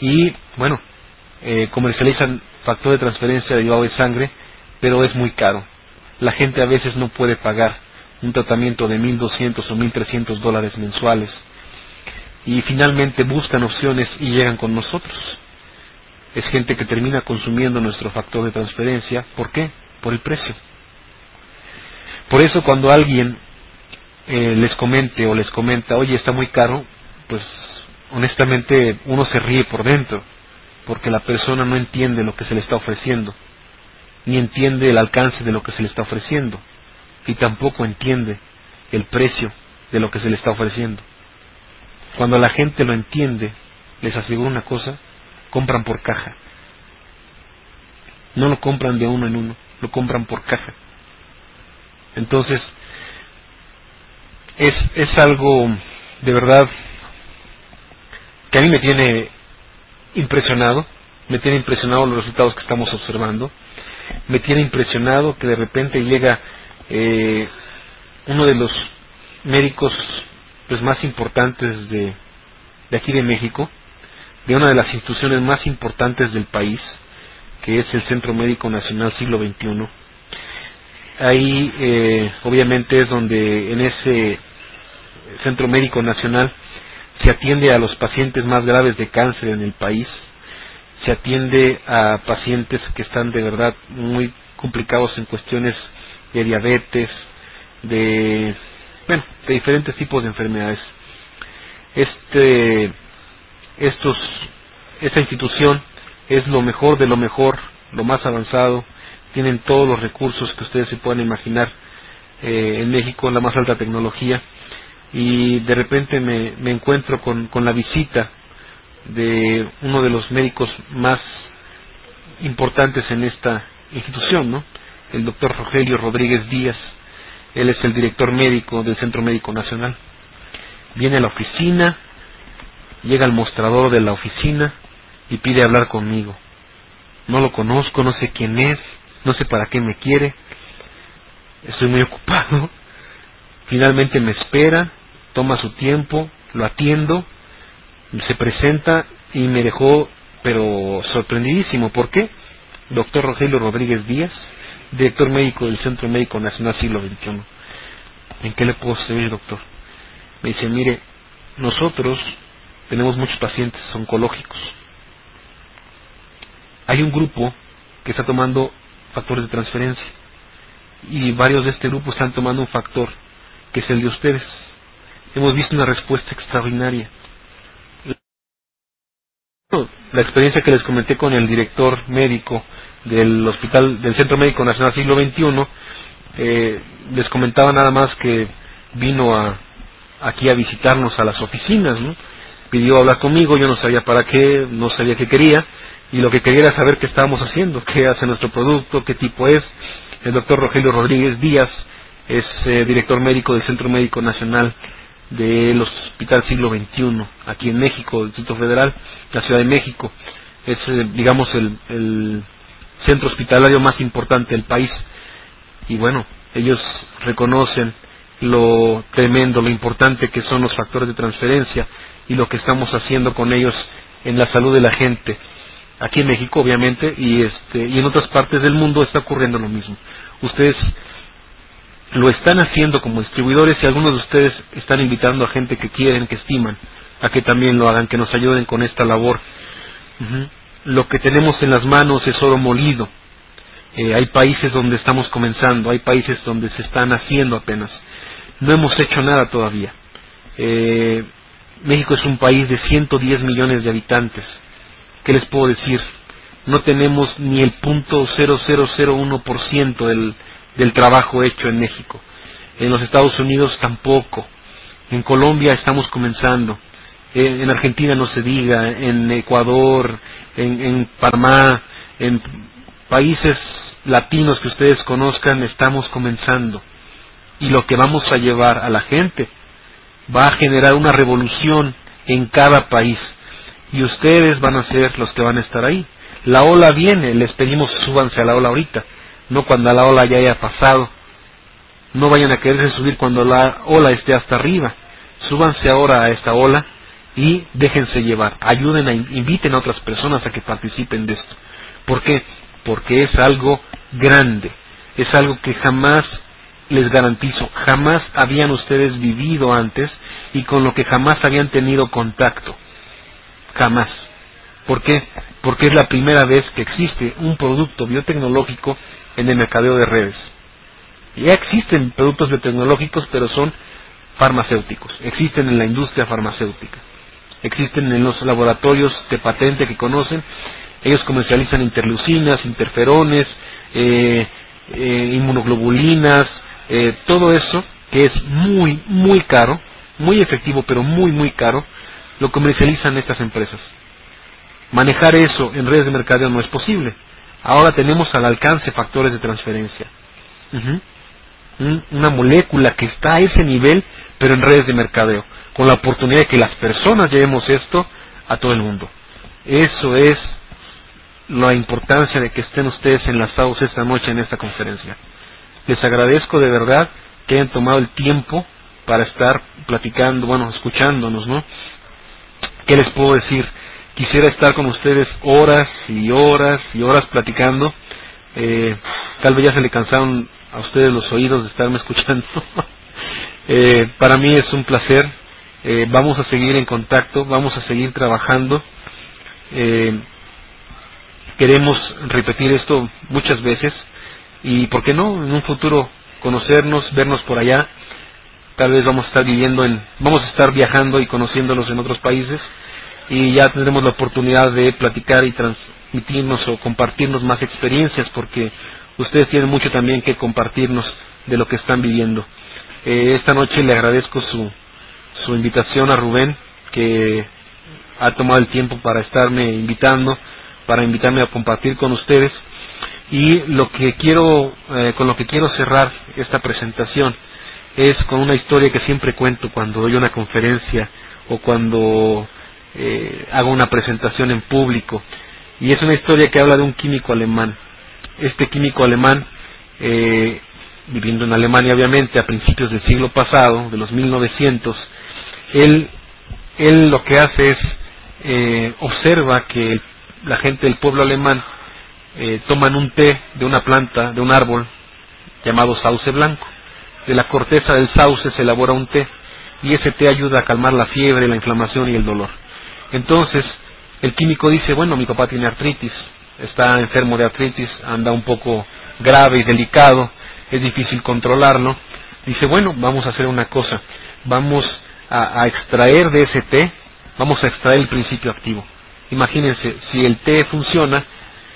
y, bueno, eh, comercializan factor de transferencia derivado de sangre, pero es muy caro. La gente a veces no puede pagar un tratamiento de 1.200 o 1.300 dólares mensuales y finalmente buscan opciones y llegan con nosotros. Es gente que termina consumiendo nuestro factor de transferencia. ¿Por qué? Por el precio. Por eso cuando alguien eh, les comente o les comenta, oye, está muy caro, pues honestamente uno se ríe por dentro, porque la persona no entiende lo que se le está ofreciendo, ni entiende el alcance de lo que se le está ofreciendo, y tampoco entiende el precio de lo que se le está ofreciendo. Cuando la gente lo entiende, les aseguro una cosa, compran por caja. No lo compran de uno en uno, lo compran por caja. Entonces, es, es algo de verdad que a mí me tiene impresionado, me tiene impresionado los resultados que estamos observando, me tiene impresionado que de repente llega eh, uno de los médicos pues, más importantes de, de aquí de México, de una de las instituciones más importantes del país, que es el Centro Médico Nacional Siglo XXI. Ahí eh, obviamente es donde en ese Centro Médico Nacional se atiende a los pacientes más graves de cáncer en el país, se atiende a pacientes que están de verdad muy complicados en cuestiones de diabetes, de bueno, de diferentes tipos de enfermedades. Este, estos, esta institución es lo mejor de lo mejor, lo más avanzado, tienen todos los recursos que ustedes se puedan imaginar eh, en México, la más alta tecnología, y de repente me, me encuentro con, con la visita de uno de los médicos más importantes en esta institución, ¿no? el doctor Rogelio Rodríguez Díaz, él es el director médico del Centro Médico Nacional. Viene a la oficina, llega al mostrador de la oficina y pide hablar conmigo. No lo conozco, no sé quién es, no sé para qué me quiere. Estoy muy ocupado. Finalmente me espera, toma su tiempo, lo atiendo, se presenta y me dejó pero sorprendidísimo. ¿Por qué? Doctor Rogelio Rodríguez Díaz, director médico del Centro Médico Nacional Siglo XXI. ¿En qué le puedo servir, doctor? Me dice, mire, nosotros tenemos muchos pacientes oncológicos. Hay un grupo que está tomando factores de transferencia y varios de este grupo están tomando un factor que es el de ustedes. Hemos visto una respuesta extraordinaria. La experiencia que les comenté con el director médico del hospital del Centro Médico Nacional Siglo XXI, eh, les comentaba nada más que vino aquí a visitarnos a las oficinas, ¿no? pidió hablar conmigo, yo no sabía para qué, no sabía qué quería, y lo que quería era saber qué estábamos haciendo, qué hace nuestro producto, qué tipo es. El doctor Rogelio Rodríguez Díaz es eh, director médico del Centro Médico Nacional del Hospital Siglo XXI, aquí en México, el Distrito Federal, la Ciudad de México. Es, eh, digamos, el centro hospitalario más importante del país. Y bueno, ellos reconocen lo tremendo, lo importante que son los factores de transferencia y lo que estamos haciendo con ellos en la salud de la gente. Aquí en México, obviamente, y, este, y en otras partes del mundo está ocurriendo lo mismo. Ustedes lo están haciendo como distribuidores y algunos de ustedes están invitando a gente que quieren, que estiman, a que también lo hagan, que nos ayuden con esta labor lo que tenemos en las manos es oro molido. Eh, hay países donde estamos comenzando, hay países donde se están haciendo apenas. No hemos hecho nada todavía. Eh, México es un país de 110 millones de habitantes. ¿Qué les puedo decir? no tenemos ni el punto 0001% del, del trabajo hecho en México. En los Estados Unidos tampoco. En Colombia estamos comenzando. En Argentina no se diga, en Ecuador, en, en Panamá, en países latinos que ustedes conozcan, estamos comenzando. Y lo que vamos a llevar a la gente va a generar una revolución en cada país. Y ustedes van a ser los que van a estar ahí. La ola viene, les pedimos súbanse a la ola ahorita, no cuando la ola ya haya pasado. No vayan a quererse subir cuando la ola esté hasta arriba. Súbanse ahora a esta ola y déjense llevar. Ayuden a, inviten a otras personas a que participen de esto. ¿Por qué? Porque es algo grande. Es algo que jamás les garantizo, jamás habían ustedes vivido antes y con lo que jamás habían tenido contacto. Jamás. ¿Por qué? Porque es la primera vez que existe un producto biotecnológico en el mercadeo de redes. Ya existen productos biotecnológicos, pero son farmacéuticos. Existen en la industria farmacéutica. Existen en los laboratorios de patente que conocen. Ellos comercializan interleucinas, interferones, eh, eh, inmunoglobulinas, eh, todo eso que es muy, muy caro, muy efectivo, pero muy, muy caro, lo comercializan estas empresas. Manejar eso en redes de mercadeo no es posible. Ahora tenemos al alcance factores de transferencia. Una molécula que está a ese nivel, pero en redes de mercadeo, con la oportunidad de que las personas llevemos esto a todo el mundo. Eso es la importancia de que estén ustedes enlazados esta noche en esta conferencia. Les agradezco de verdad que hayan tomado el tiempo para estar platicando, bueno, escuchándonos, ¿no? ¿Qué les puedo decir? Quisiera estar con ustedes horas y horas y horas platicando. Eh, tal vez ya se le cansaron a ustedes los oídos de estarme escuchando. eh, para mí es un placer. Eh, vamos a seguir en contacto, vamos a seguir trabajando. Eh, queremos repetir esto muchas veces y, ¿por qué no?, en un futuro conocernos, vernos por allá. Tal vez vamos a estar viviendo en, vamos a estar viajando y conociéndonos en otros países y ya tendremos la oportunidad de platicar y transmitirnos o compartirnos más experiencias porque ustedes tienen mucho también que compartirnos de lo que están viviendo. Eh, esta noche le agradezco su, su invitación a Rubén que ha tomado el tiempo para estarme invitando, para invitarme a compartir con ustedes y lo que quiero, eh, con lo que quiero cerrar esta presentación es con una historia que siempre cuento cuando doy una conferencia o cuando eh, hago una presentación en público. Y es una historia que habla de un químico alemán. Este químico alemán, eh, viviendo en Alemania obviamente a principios del siglo pasado, de los 1900, él, él lo que hace es eh, observa que la gente del pueblo alemán eh, toman un té de una planta, de un árbol llamado sauce blanco. De la corteza del sauce se elabora un té y ese té ayuda a calmar la fiebre, la inflamación y el dolor. Entonces, el químico dice, bueno, mi papá tiene artritis, está enfermo de artritis, anda un poco grave y delicado, es difícil controlarlo. Dice, bueno, vamos a hacer una cosa, vamos a, extraer de ese té, vamos a extraer el principio activo. Imagínense, si el té funciona,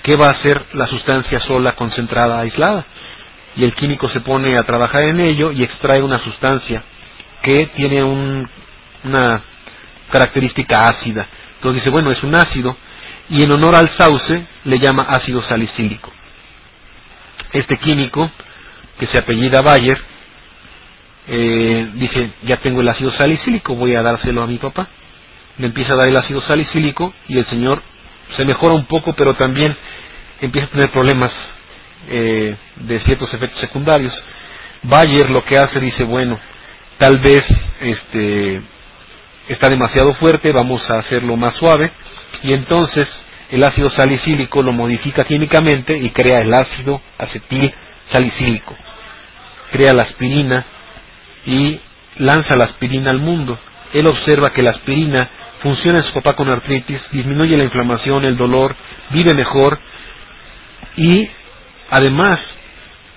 ¿qué va a hacer la sustancia sola, concentrada, aislada? Y el químico se pone a trabajar en ello y extrae una sustancia que tiene un, una característica ácida. Entonces dice, bueno, es un ácido y en honor al sauce le llama ácido salicílico. Este químico, que se apellida Bayer, eh, dice, ya tengo el ácido salicílico, voy a dárselo a mi papá. Le empieza a dar el ácido salicílico y el señor se mejora un poco, pero también empieza a tener problemas eh, de ciertos efectos secundarios. Bayer lo que hace dice, bueno, tal vez este está demasiado fuerte, vamos a hacerlo más suave y entonces el ácido salicílico lo modifica químicamente y crea el ácido acetil salicílico. Crea la aspirina y lanza la aspirina al mundo. Él observa que la aspirina funciona en su papá con artritis, disminuye la inflamación, el dolor, vive mejor y además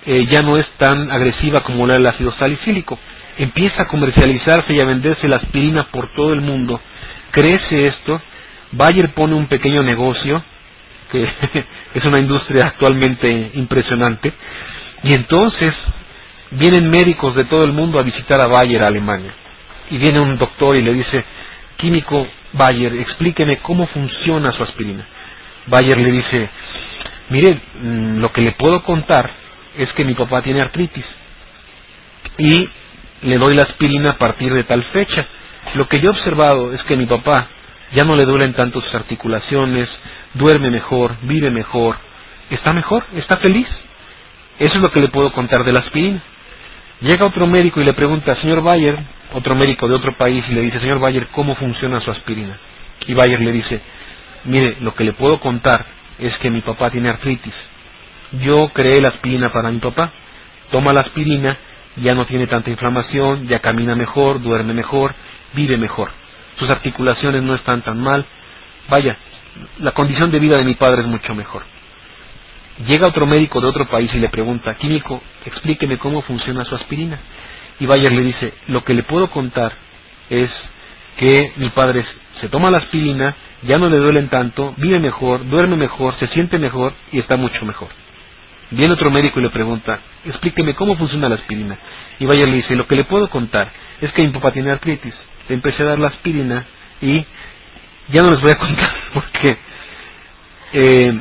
eh, ya no es tan agresiva como la del ácido salicílico. Empieza a comercializarse y a venderse la aspirina por todo el mundo. Crece esto, Bayer pone un pequeño negocio que es una industria actualmente impresionante. Y entonces vienen médicos de todo el mundo a visitar a Bayer, a Alemania. Y viene un doctor y le dice, químico Bayer, explíqueme cómo funciona su aspirina. Bayer le dice, mire, mm, lo que le puedo contar es que mi papá tiene artritis y le doy la aspirina a partir de tal fecha. Lo que yo he observado es que mi papá ya no le duelen tanto sus articulaciones, duerme mejor, vive mejor, está mejor, está feliz. Eso es lo que le puedo contar de la aspirina. Llega otro médico y le pregunta, señor Bayer, otro médico de otro país, y le dice, señor Bayer, ¿cómo funciona su aspirina? Y Bayer le dice, mire, lo que le puedo contar es que mi papá tiene artritis. Yo creé la aspirina para mi papá. Toma la aspirina, ya no tiene tanta inflamación, ya camina mejor, duerme mejor, vive mejor. Sus articulaciones no están tan mal. Vaya, la condición de vida de mi padre es mucho mejor. Llega otro médico de otro país y le pregunta, químico, explíqueme cómo funciona su aspirina. Y Bayer le dice, lo que le puedo contar es que mi padre se toma la aspirina, ya no le duelen tanto, vive mejor, duerme mejor, se siente mejor y está mucho mejor. Viene otro médico y le pregunta, explíqueme cómo funciona la aspirina. Y Bayer le dice, lo que le puedo contar es que mi papá tiene artritis. Le empecé a dar la aspirina y ya no les voy a contar porque eh,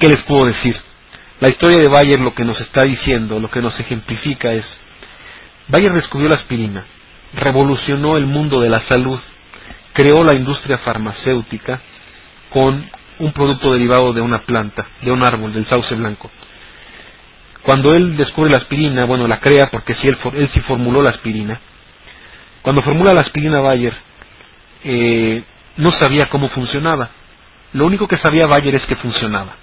¿Qué les puedo decir? La historia de Bayer lo que nos está diciendo, lo que nos ejemplifica es, Bayer descubrió la aspirina, revolucionó el mundo de la salud, creó la industria farmacéutica con un producto derivado de una planta, de un árbol, del sauce blanco. Cuando él descubre la aspirina, bueno, la crea porque él, él sí formuló la aspirina. Cuando formula la aspirina Bayer, eh, no sabía cómo funcionaba. Lo único que sabía Bayer es que funcionaba.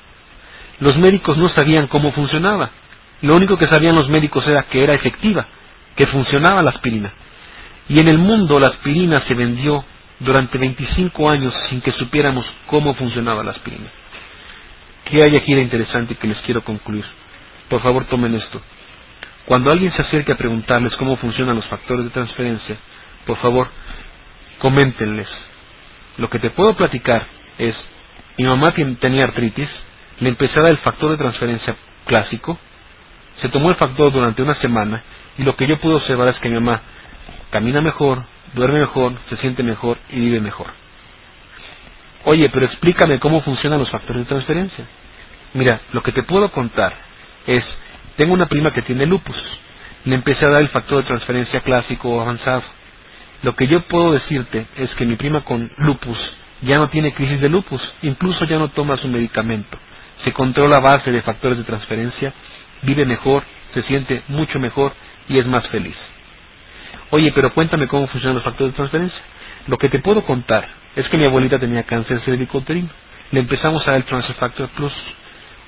Los médicos no sabían cómo funcionaba. Lo único que sabían los médicos era que era efectiva, que funcionaba la aspirina. Y en el mundo la aspirina se vendió durante 25 años sin que supiéramos cómo funcionaba la aspirina. ¿Qué hay aquí de interesante que les quiero concluir? Por favor tomen esto. Cuando alguien se acerque a preguntarles cómo funcionan los factores de transferencia, por favor, coméntenles. Lo que te puedo platicar es, mi mamá tenía artritis, le empecé a dar el factor de transferencia clásico, se tomó el factor durante una semana y lo que yo pude observar es que mi mamá camina mejor, duerme mejor, se siente mejor y vive mejor. Oye, pero explícame cómo funcionan los factores de transferencia. Mira, lo que te puedo contar es, tengo una prima que tiene lupus, le empecé a dar el factor de transferencia clásico o avanzado. Lo que yo puedo decirte es que mi prima con lupus ya no tiene crisis de lupus, incluso ya no toma su medicamento se controla a base de factores de transferencia, vive mejor, se siente mucho mejor y es más feliz. Oye, pero cuéntame cómo funcionan los factores de transferencia. Lo que te puedo contar es que mi abuelita tenía cáncer cervicouterino. Le empezamos a dar el Transfer Factor Plus,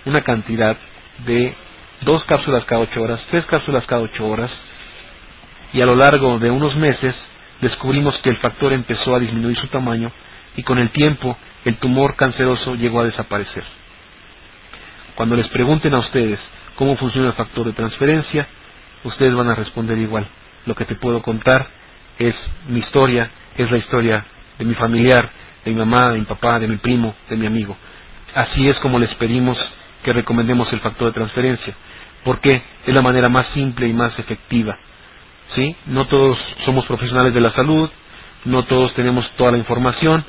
una cantidad de dos cápsulas cada ocho horas, tres cápsulas cada ocho horas, y a lo largo de unos meses descubrimos que el factor empezó a disminuir su tamaño y con el tiempo el tumor canceroso llegó a desaparecer. Cuando les pregunten a ustedes cómo funciona el factor de transferencia, ustedes van a responder igual. Lo que te puedo contar es mi historia, es la historia de mi familiar, de mi mamá, de mi papá, de mi primo, de mi amigo. Así es como les pedimos que recomendemos el factor de transferencia, porque es la manera más simple y más efectiva. ¿Sí? No todos somos profesionales de la salud, no todos tenemos toda la información,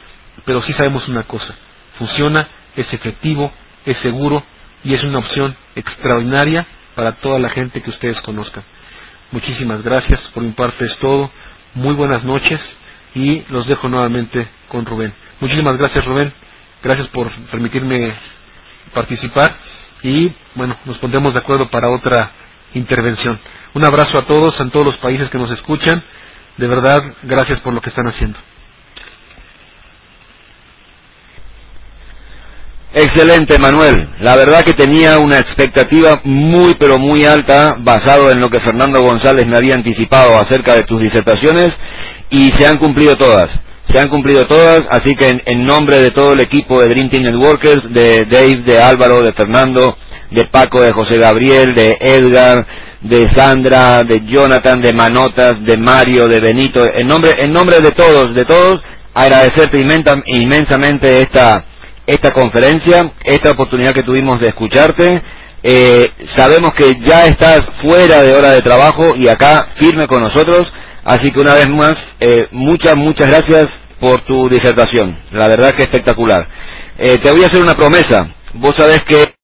pero sí sabemos una cosa, funciona, es efectivo, es seguro y es una opción extraordinaria para toda la gente que ustedes conozcan. Muchísimas gracias, por mi parte es todo. Muy buenas noches y los dejo nuevamente con Rubén. Muchísimas gracias Rubén, gracias por permitirme participar y bueno, nos pondremos de acuerdo para otra intervención. Un abrazo a todos, en todos los países que nos escuchan. De verdad, gracias por lo que están haciendo. Excelente, Manuel. La verdad que tenía una expectativa muy, pero muy alta, basado en lo que Fernando González me había anticipado acerca de tus disertaciones, y se han cumplido todas. Se han cumplido todas, así que en, nombre de todo el equipo de Dream Team Networkers, de Dave, de Álvaro, de Fernando, de Paco, de José Gabriel, de Edgar, de Sandra, de Jonathan, de Manotas, de Mario, de Benito, en nombre, en nombre de todos, de todos, agradecerte inmensamente esta esta conferencia, esta oportunidad que tuvimos de escucharte. Eh, sabemos que ya estás fuera de hora de trabajo y acá firme con nosotros, así que una vez más, eh, muchas, muchas gracias por tu disertación. La verdad que espectacular. Eh, te voy a hacer una promesa. Vos sabés que